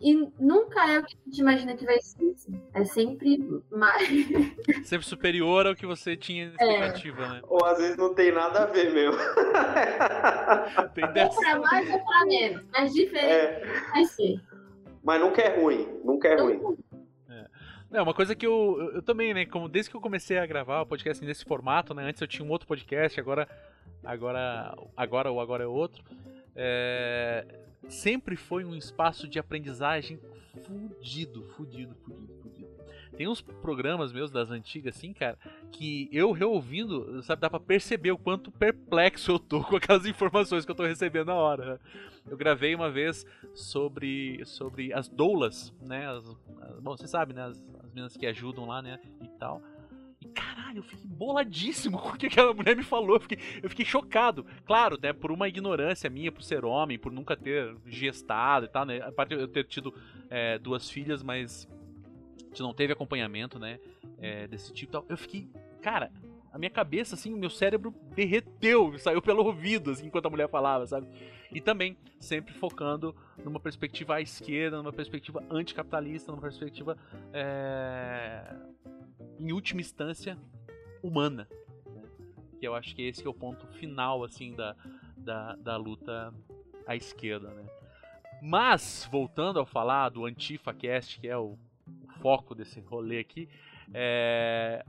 E nunca é o que a gente imagina que vai ser. Assim. É sempre mais. [LAUGHS] Sempre superior ao que você tinha expectativa, é. né? Ou às vezes não tem nada a ver mesmo. tem dessa... Ou pra mais ou pra menos. Mas diferente é. vai ser. Mas nunca é ruim. Nunca é ruim. É, uma coisa que eu, eu, eu, também, né, como desde que eu comecei a gravar o podcast assim, nesse formato, né, antes eu tinha um outro podcast, agora agora agora ou agora é outro. É, sempre foi um espaço de aprendizagem fudido, fudido, fudido, fudido. Tem uns programas meus das antigas, assim, cara, que eu reouvindo, sabe, dá pra perceber o quanto perplexo eu tô [LAUGHS] com aquelas informações que eu tô recebendo na hora. Né? Eu gravei uma vez sobre, sobre as doulas, né? As, as, bom, você sabe, né? As, as meninas que ajudam lá, né? E tal. E caralho, eu fiquei boladíssimo [LAUGHS] com o que aquela mulher me falou. Eu fiquei, eu fiquei chocado. Claro, né, por uma ignorância minha, por ser homem, por nunca ter gestado e tal, né? A parte de eu ter tido é, duas filhas, mas não teve acompanhamento, né? É, desse tipo tal. Eu fiquei. Cara, a minha cabeça, assim, o meu cérebro derreteu, saiu pelo ouvido, assim, enquanto a mulher falava, sabe? E também sempre focando numa perspectiva à esquerda, numa perspectiva anticapitalista, numa perspectiva é, em última instância, humana. Né? Que eu acho que esse é o ponto final, assim, da, da, da luta à esquerda, né? Mas, voltando a falar do AntifaCast, que é o, o foco desse rolê aqui, é...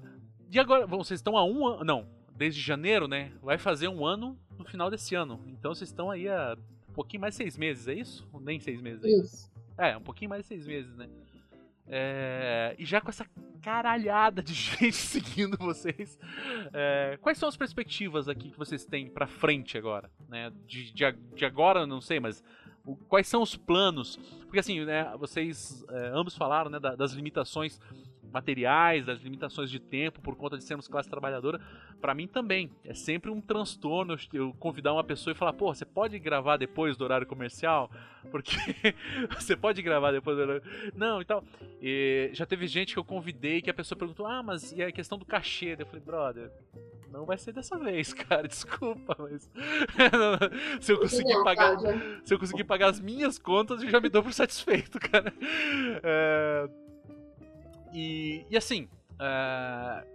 E agora, vocês estão há um ano, não, desde janeiro, né? Vai fazer um ano no final desse ano. Então vocês estão aí há um pouquinho mais de seis meses, é isso? Ou nem seis meses? É isso. É, um pouquinho mais de seis meses, né? É, e já com essa caralhada de [LAUGHS] gente seguindo vocês, é, quais são as perspectivas aqui que vocês têm para frente agora? Né? De, de, de, agora, não sei, mas o, quais são os planos? Porque assim, né, vocês é, ambos falaram né, das limitações materiais, das limitações de tempo por conta de sermos classe trabalhadora, para mim também é sempre um transtorno eu convidar uma pessoa e falar, pô, você pode gravar depois do horário comercial? Porque [LAUGHS] você pode gravar depois do horário... Não, e tal. E já teve gente que eu convidei que a pessoa perguntou, ah, mas e a questão do cachê? Eu falei, brother, não vai ser dessa vez, [LAUGHS] cara, desculpa, mas [LAUGHS] se eu conseguir pagar, se eu conseguir pagar as minhas contas, eu já me dou por satisfeito, cara. É... E, e assim, uh,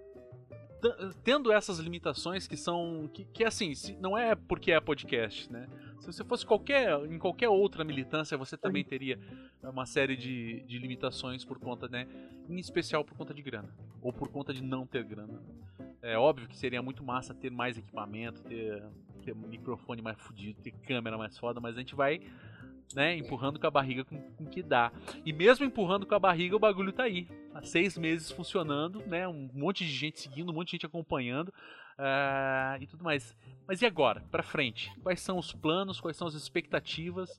tendo essas limitações que são. Que, que assim, não é porque é podcast, né? Se você fosse qualquer, em qualquer outra militância, você também teria uma série de, de limitações por conta, né? Em especial por conta de grana. Ou por conta de não ter grana. É óbvio que seria muito massa ter mais equipamento, ter ter microfone mais fodido, ter câmera mais foda, mas a gente vai né, empurrando com a barriga com, com que dá. E mesmo empurrando com a barriga, o bagulho tá aí. Há seis meses funcionando, né? Um monte de gente seguindo, um monte de gente acompanhando uh, e tudo mais. Mas e agora? Pra frente? Quais são os planos? Quais são as expectativas?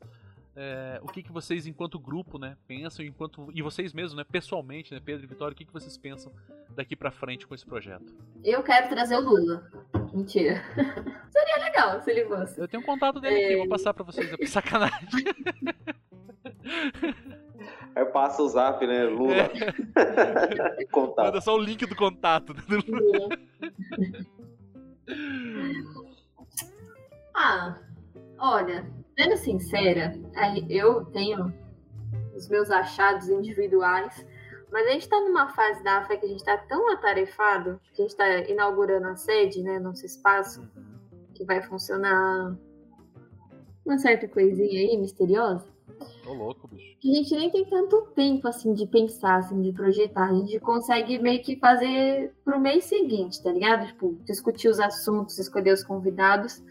É, o que, que vocês, enquanto grupo, né, pensam, enquanto e vocês mesmos, né, pessoalmente, né, Pedro e Vitória, o que, que vocês pensam daqui para frente com esse projeto? Eu quero trazer o Lula. Mentira. [LAUGHS] Seria legal se ele fosse. Eu tenho um contato dele é... aqui, vou passar para vocês. É sacanagem. [LAUGHS] Aí passa o zap, né? Lula. É. [LAUGHS] contato. Manda só o link do contato. ah, olha, sendo sincera, eu tenho os meus achados individuais, mas a gente está numa fase da AFA que a gente está tão atarefado, que a gente está inaugurando a sede, né, nosso espaço, que vai funcionar uma certa coisinha aí misteriosa. Tô louco, bicho. Que a gente nem tem tanto tempo, assim, de pensar, assim, de projetar. A gente consegue meio que fazer pro mês seguinte, tá ligado? Tipo, discutir os assuntos, escolher os convidados.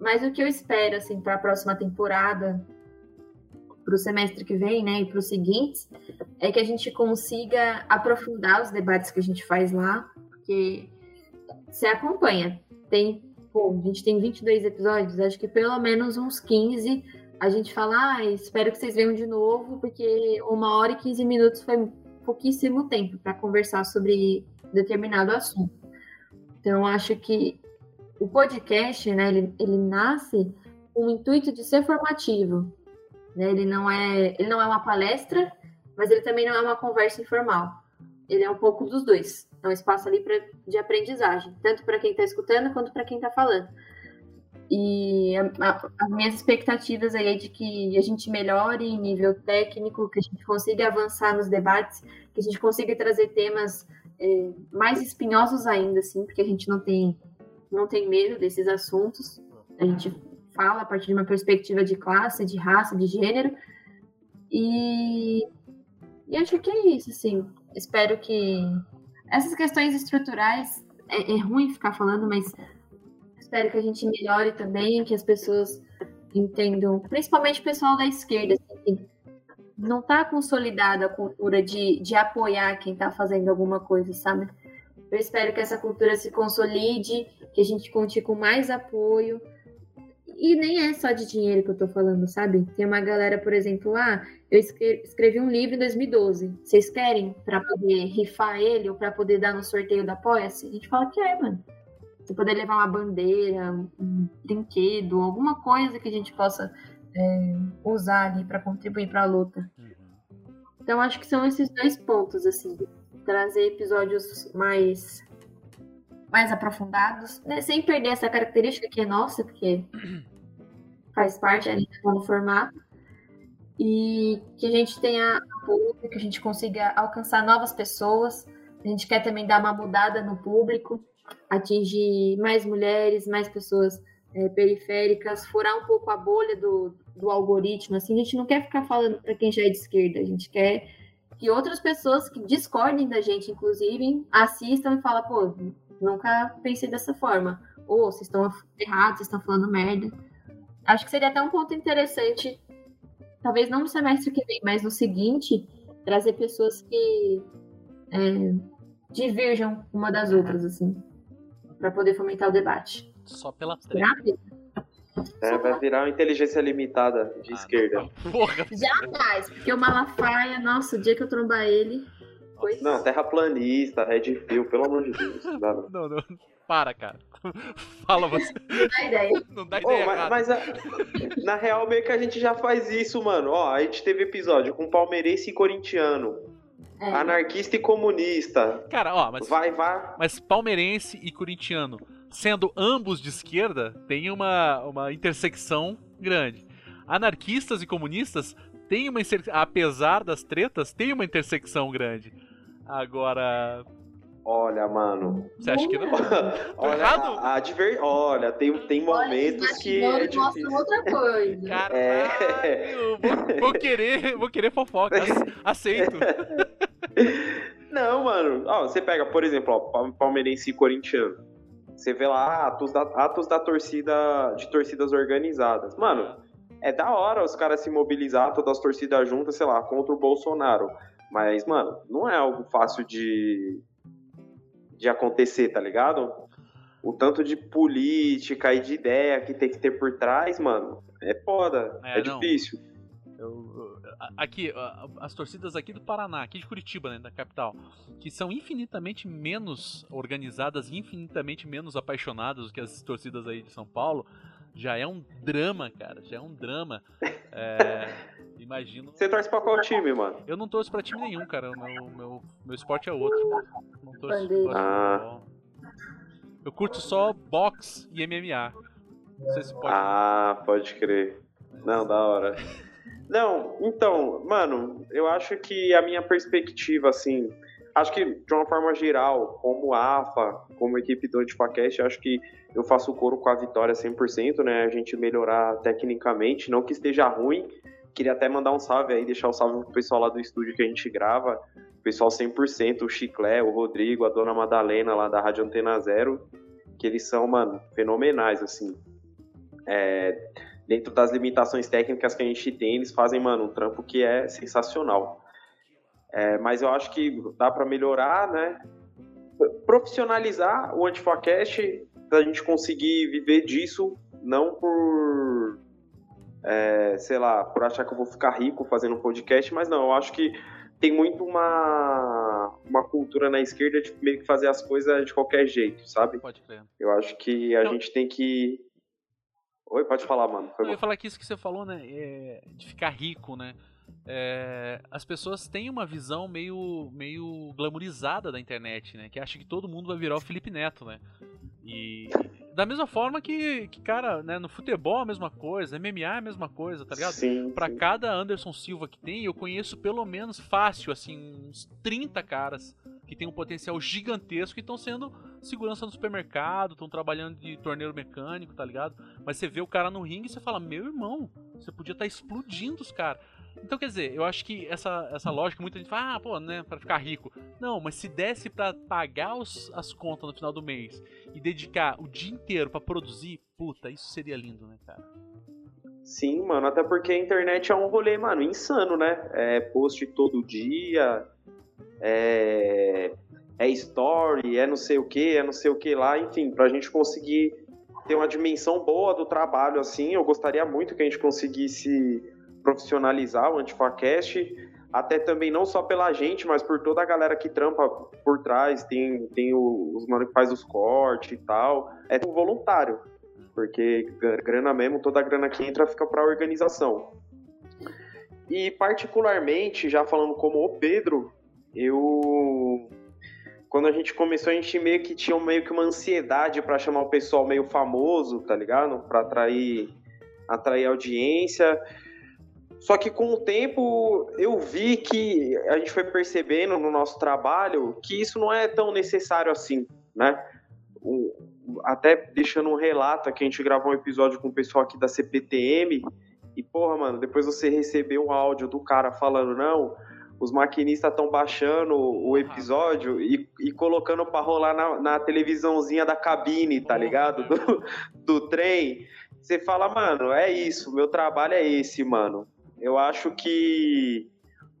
Mas o que eu espero, assim, para a próxima temporada, para o semestre que vem, né, e para os seguintes, é que a gente consiga aprofundar os debates que a gente faz lá, porque você acompanha. Tem, pô, a gente tem 22 episódios, acho que pelo menos uns 15 a gente fala, ah, espero que vocês venham de novo, porque uma hora e 15 minutos foi pouquíssimo tempo para conversar sobre determinado assunto. Então, acho que o podcast, né, ele, ele nasce com o intuito de ser formativo. Né? Ele, não é, ele não é uma palestra, mas ele também não é uma conversa informal. Ele é um pouco dos dois. É um espaço ali pra, de aprendizagem, tanto para quem está escutando quanto para quem está falando. E a, a, as minhas expectativas aí é de que a gente melhore em nível técnico, que a gente consiga avançar nos debates, que a gente consiga trazer temas é, mais espinhosos ainda, assim, porque a gente não tem não tem medo desses assuntos. A gente fala a partir de uma perspectiva de classe, de raça, de gênero. E, e acho que é isso, assim. Espero que essas questões estruturais é, é ruim ficar falando, mas espero que a gente melhore também, que as pessoas entendam, principalmente o pessoal da esquerda, assim, não está consolidada a cultura de, de apoiar quem está fazendo alguma coisa, sabe? Eu espero que essa cultura se consolide, que a gente conte com mais apoio. E nem é só de dinheiro que eu tô falando, sabe? Tem uma galera, por exemplo, ah, eu escrevi um livro em 2012. Vocês querem para poder rifar ele ou para poder dar no sorteio da Apoia-se? A gente fala que é, mano. Você poder levar uma bandeira, um brinquedo, alguma coisa que a gente possa é, usar ali para contribuir para a luta. Uhum. Então acho que são esses dois pontos assim trazer episódios mais mais aprofundados, né? sem perder essa característica que é nossa, porque [CLEARS THROAT] faz parte ali do formato, e que a gente tenha apoio, que a gente consiga alcançar novas pessoas. A gente quer também dar uma mudada no público, atingir mais mulheres, mais pessoas é, periféricas, furar um pouco a bolha do, do algoritmo. Assim, a gente não quer ficar falando para quem já é de esquerda, a gente quer que outras pessoas que discordem da gente, inclusive, assistam e falem, pô, nunca pensei dessa forma. Ou vocês estão errados, vocês estão falando merda. Acho que seria até um ponto interessante, talvez não no semestre que vem, mas no seguinte, trazer pessoas que é, diverjam uma das outras, assim, para poder fomentar o debate. Só pela treta. É, vai virar uma inteligência limitada de ah, esquerda. [LAUGHS] Porra. Jamais, porque o Malafaia, nossa, o dia que eu trombar ele. Foi... Não, terraplanista, Red Pill, pelo amor de Deus. Não, não, não. Para, cara. [LAUGHS] Fala você. Não dá ideia. Não dá ideia. Oh, mas, mas a, na real, meio que a gente já faz isso, mano. Ó, a gente teve episódio com palmeirense e corintiano. É. Anarquista e comunista. Cara, ó, mas. Vai, vai. Mas palmeirense e corintiano sendo ambos de esquerda, tem uma, uma intersecção grande. Anarquistas e comunistas têm uma apesar das tretas, tem uma intersecção grande. Agora, Olha, mano. Você acha que não? olha, [LAUGHS] a, a diver... olha, tem, tem momentos olha, que. É difícil. outra coisa. Caralho, é... vou, vou, querer, vou querer fofoca. Aceito. [LAUGHS] Não, mano. Ó, você pega, por exemplo, ó, palmeirense e corintiano. Você vê lá atos da, atos da torcida, de torcidas organizadas. Mano, é da hora os caras se mobilizar, todas as torcidas juntas, sei lá, contra o Bolsonaro. Mas, mano, não é algo fácil de, de acontecer, tá ligado? O tanto de política e de ideia que tem que ter por trás, mano, é foda, é, é difícil. Eu, aqui, as torcidas aqui do Paraná, aqui de Curitiba, né, da capital, que são infinitamente menos organizadas, infinitamente menos apaixonadas do que as torcidas aí de São Paulo, já é um drama, cara, já é um drama. É, [LAUGHS] imagino. Você torce pra qual time, mano? Eu não torço pra time nenhum, cara. O meu, meu, meu esporte é outro. Não torço, torço ah. Eu curto só boxe e MMA. Não sei se pode. Ah, pode crer. Não, da hora. Não, então, mano, eu acho que a minha perspectiva, assim, acho que de uma forma geral, como AFA, como equipe do Antifacast, acho que eu faço o coro com a vitória 100%, né? A gente melhorar tecnicamente, não que esteja ruim. Queria até mandar um salve aí, deixar o um salve pro pessoal lá do estúdio que a gente grava. Pessoal 100%, o Chiclé, o Rodrigo, a Dona Madalena lá da Rádio Antena Zero, que eles são, mano, fenomenais, assim. É, dentro das limitações técnicas que a gente tem, eles fazem, mano, um trampo que é sensacional. É, mas eu acho que dá para melhorar, né? Profissionalizar o Antifacast, a gente conseguir viver disso, não por, é, sei lá, por achar que eu vou ficar rico fazendo um podcast, mas não, eu acho que tem muito uma, uma cultura na esquerda de meio que fazer as coisas de qualquer jeito, sabe? Pode crer. Eu acho que a gente tem que Oi, pode falar, mano. Foi eu ia falar que isso que você falou, né? É de ficar rico, né? É, as pessoas têm uma visão meio, meio glamourizada da internet, né? Que acha que todo mundo vai virar o Felipe Neto, né? E da mesma forma que, que cara, né, no futebol a mesma coisa, MMA é a mesma coisa, tá ligado? Sim, pra sim. cada Anderson Silva que tem, eu conheço pelo menos fácil, assim, uns 30 caras que tem um potencial gigantesco e estão sendo segurança no supermercado, estão trabalhando de torneiro mecânico, tá ligado? Mas você vê o cara no ringue e você fala, meu irmão, você podia estar tá explodindo os caras. Então, quer dizer, eu acho que essa, essa lógica, muita gente fala, ah, pô, né, pra ficar rico. Não, mas se desse para pagar os, as contas no final do mês e dedicar o dia inteiro para produzir, puta, isso seria lindo, né, cara? Sim, mano, até porque a internet é um rolê, mano, insano, né? É post todo dia, é, é story, é não sei o que, é não sei o que lá, enfim, para a gente conseguir ter uma dimensão boa do trabalho, assim, eu gostaria muito que a gente conseguisse profissionalizar o Antifacast, até também não só pela gente, mas por toda a galera que trampa por trás, tem, tem os mano que faz os cortes e tal, é tudo voluntário, porque grana mesmo, toda a grana que entra fica para a organização. E particularmente, já falando como o Pedro, eu quando a gente começou, a gente meio que tinha meio que uma ansiedade para chamar o pessoal meio famoso, tá ligado? Para atrair atrair audiência. Só que com o tempo eu vi que a gente foi percebendo no nosso trabalho que isso não é tão necessário assim, né? até deixando um relato aqui, a gente gravou um episódio com o pessoal aqui da CPTM e, porra, mano, depois você recebeu um áudio do cara falando, não, os maquinistas estão baixando o episódio e, e colocando para rolar na, na, televisãozinha da cabine, tá ligado? [LAUGHS] Do, do trem. Você fala, mano, é isso, meu trabalho é esse, mano. Eu acho que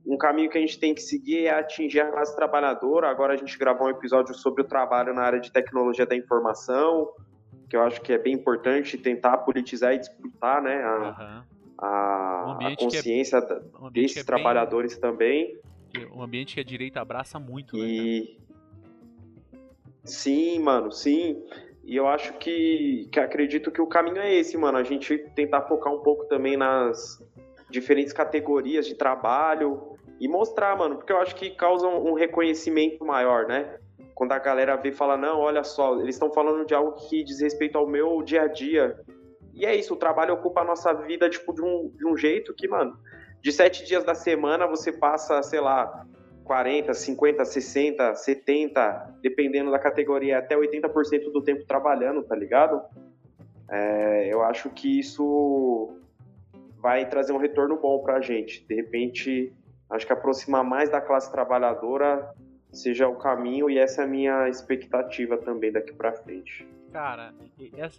um caminho que a gente tem que seguir é atingir a classe trabalhadora. Agora a gente gravou um episódio sobre o trabalho na área de tecnologia da informação, que eu acho que é bem importante tentar politizar e disputar, né, a, uhum a, um a é consciência é, um desses trabalhadores bem, também. Um ambiente que a direita abraça muito, né, e... Né, sim, mano, sim. E eu acho que, que acredito que o caminho é esse, mano. A gente tentar focar um pouco também nas diferentes categorias de trabalho e mostrar, mano, porque eu acho que causa um reconhecimento maior, né? Quando a galera vê e fala, não, olha só, eles estão falando de algo que diz respeito ao meu dia a dia. E é isso, o trabalho ocupa a nossa vida, tipo, de um, de um jeito que, mano, de sete dias da semana você passa, sei lá, 40, 50, 60, 70, dependendo da categoria, até 80% do tempo trabalhando, tá ligado? É, eu acho que isso vai trazer um retorno bom pra gente. De repente, acho que aproximar mais da classe trabalhadora seja o caminho e essa é a minha expectativa também daqui para frente. Cara,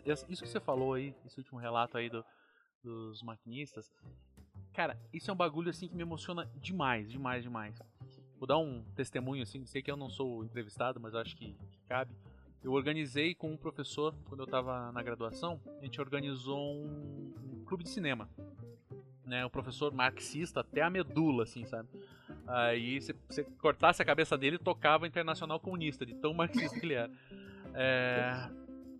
isso que você falou aí, esse último relato aí do, dos maquinistas, cara, isso é um bagulho assim que me emociona demais, demais, demais. Vou dar um testemunho assim, sei que eu não sou entrevistado, mas acho que, que cabe. Eu organizei com um professor, quando eu estava na graduação, a gente organizou um, um clube de cinema. Né, o professor marxista até a medula, assim, sabe? Aí se você cortasse a cabeça dele, tocava Internacional Comunista, de tão [LAUGHS] marxista que ele era. É,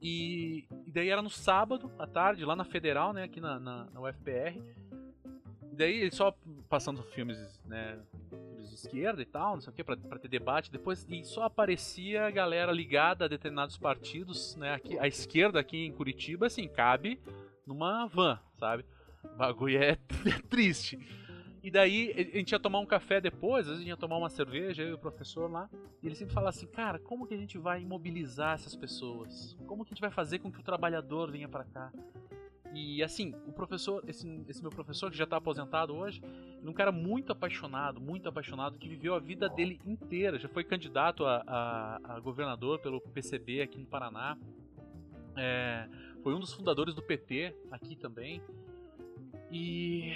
e, e, daí era no sábado, à tarde, lá na Federal, né, aqui na, na, na UFPR. E daí ele só passando filmes, né, de esquerda e tal, não sei o que, pra, pra ter debate. Depois, e só aparecia a galera ligada a determinados partidos, né, aqui, a esquerda aqui em Curitiba, assim, cabe numa van, sabe? O bagulho é, [LAUGHS] é triste. E daí a gente ia tomar um café depois, a gente ia tomar uma cerveja, eu e o professor lá, e ele sempre fala assim, cara, como que a gente vai imobilizar essas pessoas? Como que a gente vai fazer com que o trabalhador venha para cá? E assim, o professor, esse, esse meu professor que já está aposentado hoje, é um cara muito apaixonado, muito apaixonado, que viveu a vida dele inteira, já foi candidato a, a, a governador pelo PCB aqui no Paraná, é, foi um dos fundadores do PT aqui também. E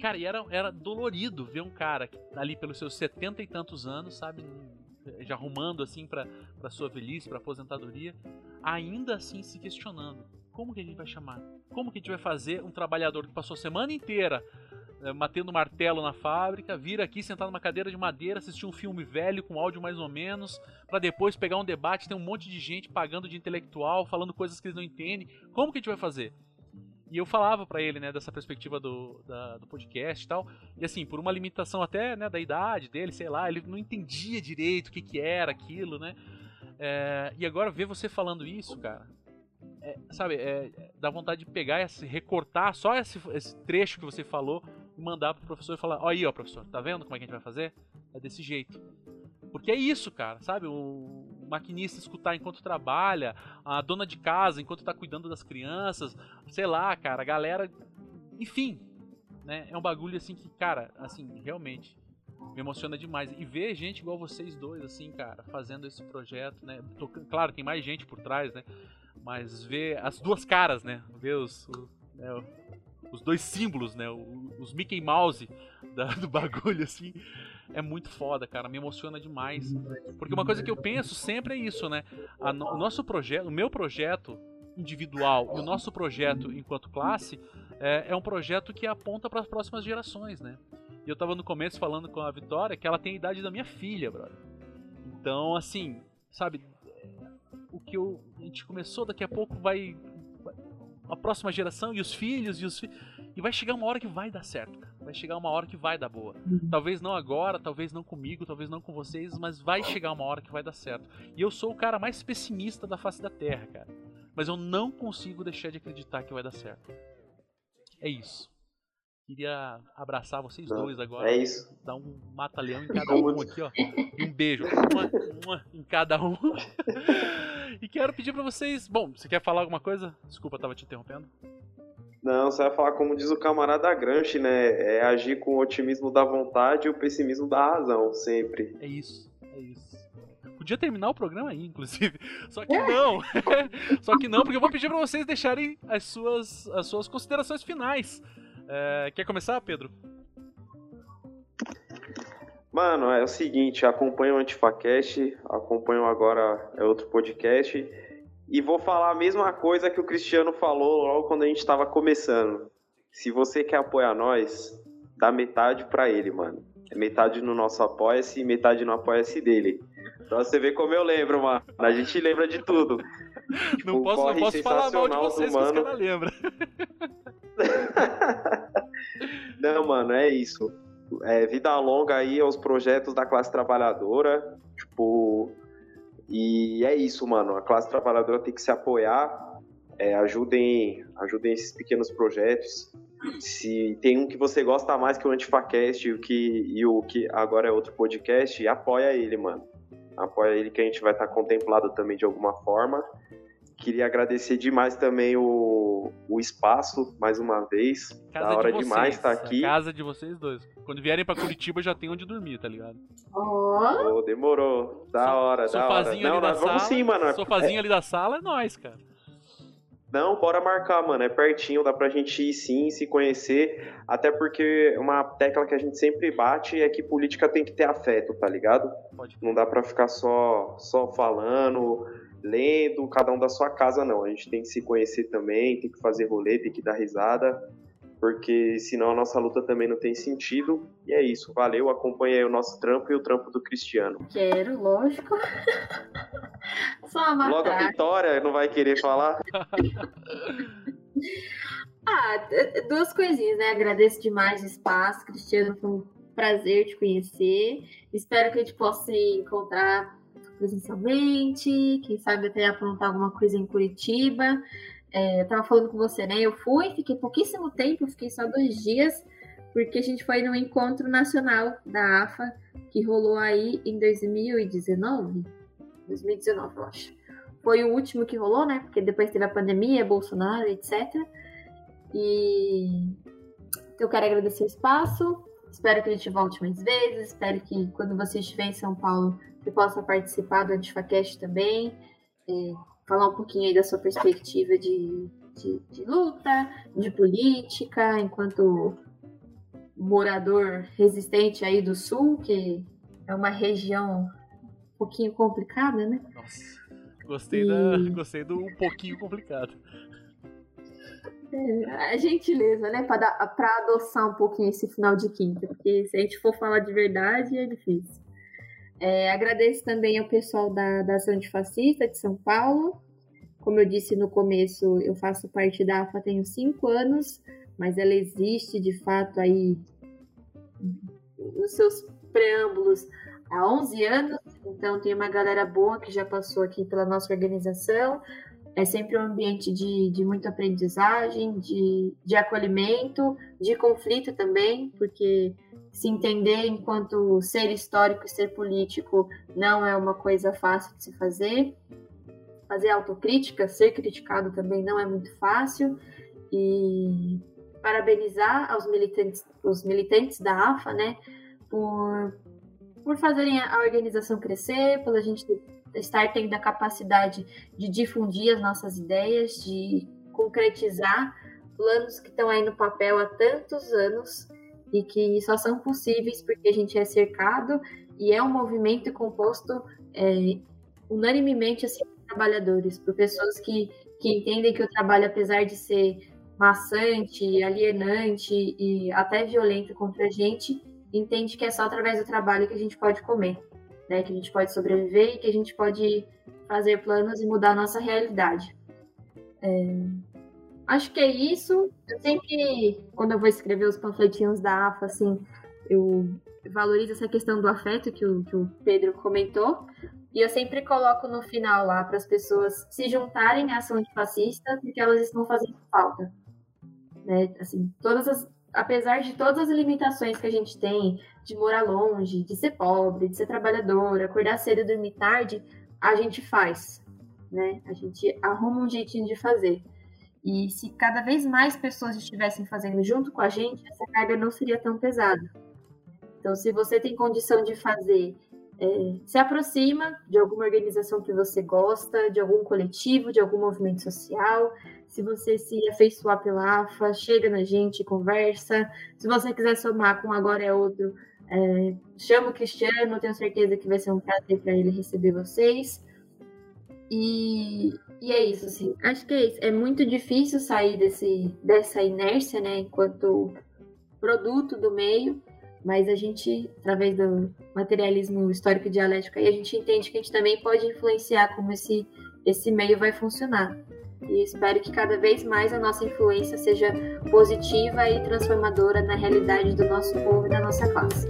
Cara, e era, era dolorido ver um cara que, ali pelos seus setenta e tantos anos, sabe, já arrumando assim para para sua velhice, para aposentadoria, ainda assim se questionando: como que a gente vai chamar? Como que a gente vai fazer um trabalhador que passou a semana inteira é, matando martelo na fábrica, vir aqui sentar numa cadeira de madeira, assistir um filme velho com áudio mais ou menos, para depois pegar um debate, tem um monte de gente pagando de intelectual, falando coisas que eles não entendem. Como que a gente vai fazer? E eu falava para ele, né, dessa perspectiva do, da, do podcast e tal. E assim, por uma limitação até, né, da idade dele, sei lá, ele não entendia direito o que, que era aquilo, né? É, e agora ver você falando isso, cara, é, sabe, é, dá vontade de pegar e recortar só esse, esse, trecho que você falou e mandar pro professor e falar: Ó, aí, ó, professor, tá vendo como é que a gente vai fazer? É desse jeito. Porque é isso, cara, sabe? O maquinista escutar enquanto trabalha, a dona de casa enquanto tá cuidando das crianças, sei lá, cara, a galera. Enfim, né? É um bagulho assim que, cara, assim, realmente me emociona demais. E ver gente igual vocês dois, assim, cara, fazendo esse projeto, né? Tô, claro, tem mais gente por trás, né? Mas ver as duas caras, né? Ver os, né, os dois símbolos, né? Os Mickey Mouse da, [LAUGHS] do bagulho, assim é muito foda, cara. Me emociona demais. Porque uma coisa que eu penso sempre é isso, né? No, o nosso projeto, o meu projeto individual e o nosso projeto enquanto classe é, é um projeto que aponta para as próximas gerações, né? E eu tava no começo falando com a Vitória que ela tem a idade da minha filha, brother. Então, assim, sabe, o que eu, a gente começou daqui a pouco vai a próxima geração e os filhos e os filhos e vai chegar uma hora que vai dar certo, Vai chegar uma hora que vai dar boa. Uhum. Talvez não agora, talvez não comigo, talvez não com vocês, mas vai chegar uma hora que vai dar certo. E eu sou o cara mais pessimista da face da Terra, cara. Mas eu não consigo deixar de acreditar que vai dar certo. É isso. Queria abraçar vocês não, dois agora. É isso. Dar um mata-leão em [LAUGHS] cada um aqui, ó. E um beijo em cada um. [LAUGHS] e quero pedir para vocês. Bom, você quer falar alguma coisa? Desculpa, tava te interrompendo. Não, você vai falar como diz o camarada Gramsci, né? É agir com o otimismo da vontade e o pessimismo da razão, sempre. É isso, é isso. Podia terminar o programa aí, inclusive. [LAUGHS] Só que não. Só que não, porque eu vou pedir para vocês deixarem as suas, as suas considerações finais. É, quer começar, Pedro? Mano, é o seguinte, acompanho o Antifacast, acompanho agora é outro podcast e vou falar a mesma coisa que o Cristiano falou logo quando a gente estava começando. Se você quer apoiar nós, dá metade para ele, mano. É metade no nosso apoia-se e metade no apoia-se dele. Então você vê como eu lembro, mano. A gente lembra de tudo. Não tipo, posso, não posso falar mal de vocês que os caras lembram. [LAUGHS] [LAUGHS] não, mano, é isso. É, vida longa aí aos projetos da classe trabalhadora. Tipo, e é isso, mano. A classe trabalhadora tem que se apoiar. É, ajudem, ajudem esses pequenos projetos. Se tem um que você gosta mais que o Antifacast e o que, e o que agora é outro podcast, apoia ele, mano. Apoia ele que a gente vai estar contemplado também de alguma forma. Queria agradecer demais também o, o espaço, mais uma vez. Casa da hora de demais estar tá aqui. casa de vocês dois. Quando vierem pra Curitiba já tem onde dormir, tá ligado? Oh, oh demorou. Da so, hora, da hora. Não, nós vamos sim, mano. Sofazinho é... ali da sala é nós, cara. Não, bora marcar, mano. É pertinho, dá pra gente ir sim, se conhecer. Até porque uma tecla que a gente sempre bate é que política tem que ter afeto, tá ligado? Pode. Não dá pra ficar só, só falando lendo, cada um da sua casa, não. A gente tem que se conhecer também, tem que fazer rolê, tem que dar risada, porque senão a nossa luta também não tem sentido. E é isso, valeu, acompanhei o nosso trampo e o trampo do Cristiano. Quero, lógico. [LAUGHS] Só uma Logo a Vitória não vai querer falar? [LAUGHS] ah, duas coisinhas, né? Agradeço demais o espaço, Cristiano, foi um prazer te conhecer. Espero que a gente possa se encontrar presencialmente, quem sabe até aprontar alguma coisa em Curitiba. É, eu tava falando com você, né? Eu fui, fiquei pouquíssimo tempo, fiquei só dois dias, porque a gente foi no encontro nacional da AFA, que rolou aí em 2019. 2019, eu acho. Foi o último que rolou, né? Porque depois teve a pandemia, Bolsonaro, etc. E eu quero agradecer o espaço. Espero que a gente volte mais vezes. Espero que quando você estiver em São Paulo que possa participar do AntifaCast também, é, falar um pouquinho aí da sua perspectiva de, de, de luta, de política, enquanto morador resistente aí do Sul, que é uma região um pouquinho complicada, né? Nossa, gostei, e... da, gostei do um pouquinho complicado. É, a gentileza, né? Para adoçar um pouquinho esse final de quinta, porque se a gente for falar de verdade, é difícil. É, agradeço também ao pessoal da, da Ação Antifascista de São Paulo. Como eu disse no começo, eu faço parte da AFA tenho cinco anos, mas ela existe de fato aí nos seus preâmbulos há 11 anos. Então tem uma galera boa que já passou aqui pela nossa organização. É sempre um ambiente de, de muita aprendizagem, de, de acolhimento, de conflito também, porque se entender enquanto ser histórico e ser político não é uma coisa fácil de se fazer. Fazer autocrítica, ser criticado também não é muito fácil. E parabenizar aos militantes, os militantes da AFA, né, por, por fazerem a organização crescer, pela gente estar tendo a capacidade de difundir as nossas ideias, de concretizar planos que estão aí no papel há tantos anos e que só são possíveis porque a gente é cercado e é um movimento composto é, unanimemente assim, por trabalhadores, por pessoas que, que entendem que o trabalho, apesar de ser maçante, alienante e até violento contra a gente, entende que é só através do trabalho que a gente pode comer, né? que a gente pode sobreviver e que a gente pode fazer planos e mudar a nossa realidade. É, Acho que é isso. Eu sempre, quando eu vou escrever os panfletinhos da AFA, assim, eu valorizo essa questão do afeto que o, que o Pedro comentou. E eu sempre coloco no final lá para as pessoas se juntarem à ação antifascista, porque elas estão fazendo falta. Né? Assim, todas as, apesar de todas as limitações que a gente tem, de morar longe, de ser pobre, de ser trabalhador, acordar cedo e dormir tarde, a gente faz. Né? A gente arruma um jeitinho de fazer. E se cada vez mais pessoas estivessem fazendo junto com a gente, essa carga não seria tão pesada. Então, se você tem condição de fazer, é, se aproxima de alguma organização que você gosta, de algum coletivo, de algum movimento social. Se você se afeiçoar pela AFA, chega na gente, conversa. Se você quiser somar com Agora é Outro, é, chama o Cristiano, tenho certeza que vai ser um prazer para ele receber vocês. E, e é isso, assim. Acho que é isso. É muito difícil sair desse, dessa inércia, né, enquanto produto do meio, mas a gente, através do materialismo histórico dialético, aí a gente entende que a gente também pode influenciar como esse, esse meio vai funcionar. E espero que cada vez mais a nossa influência seja positiva e transformadora na realidade do nosso povo e da nossa classe.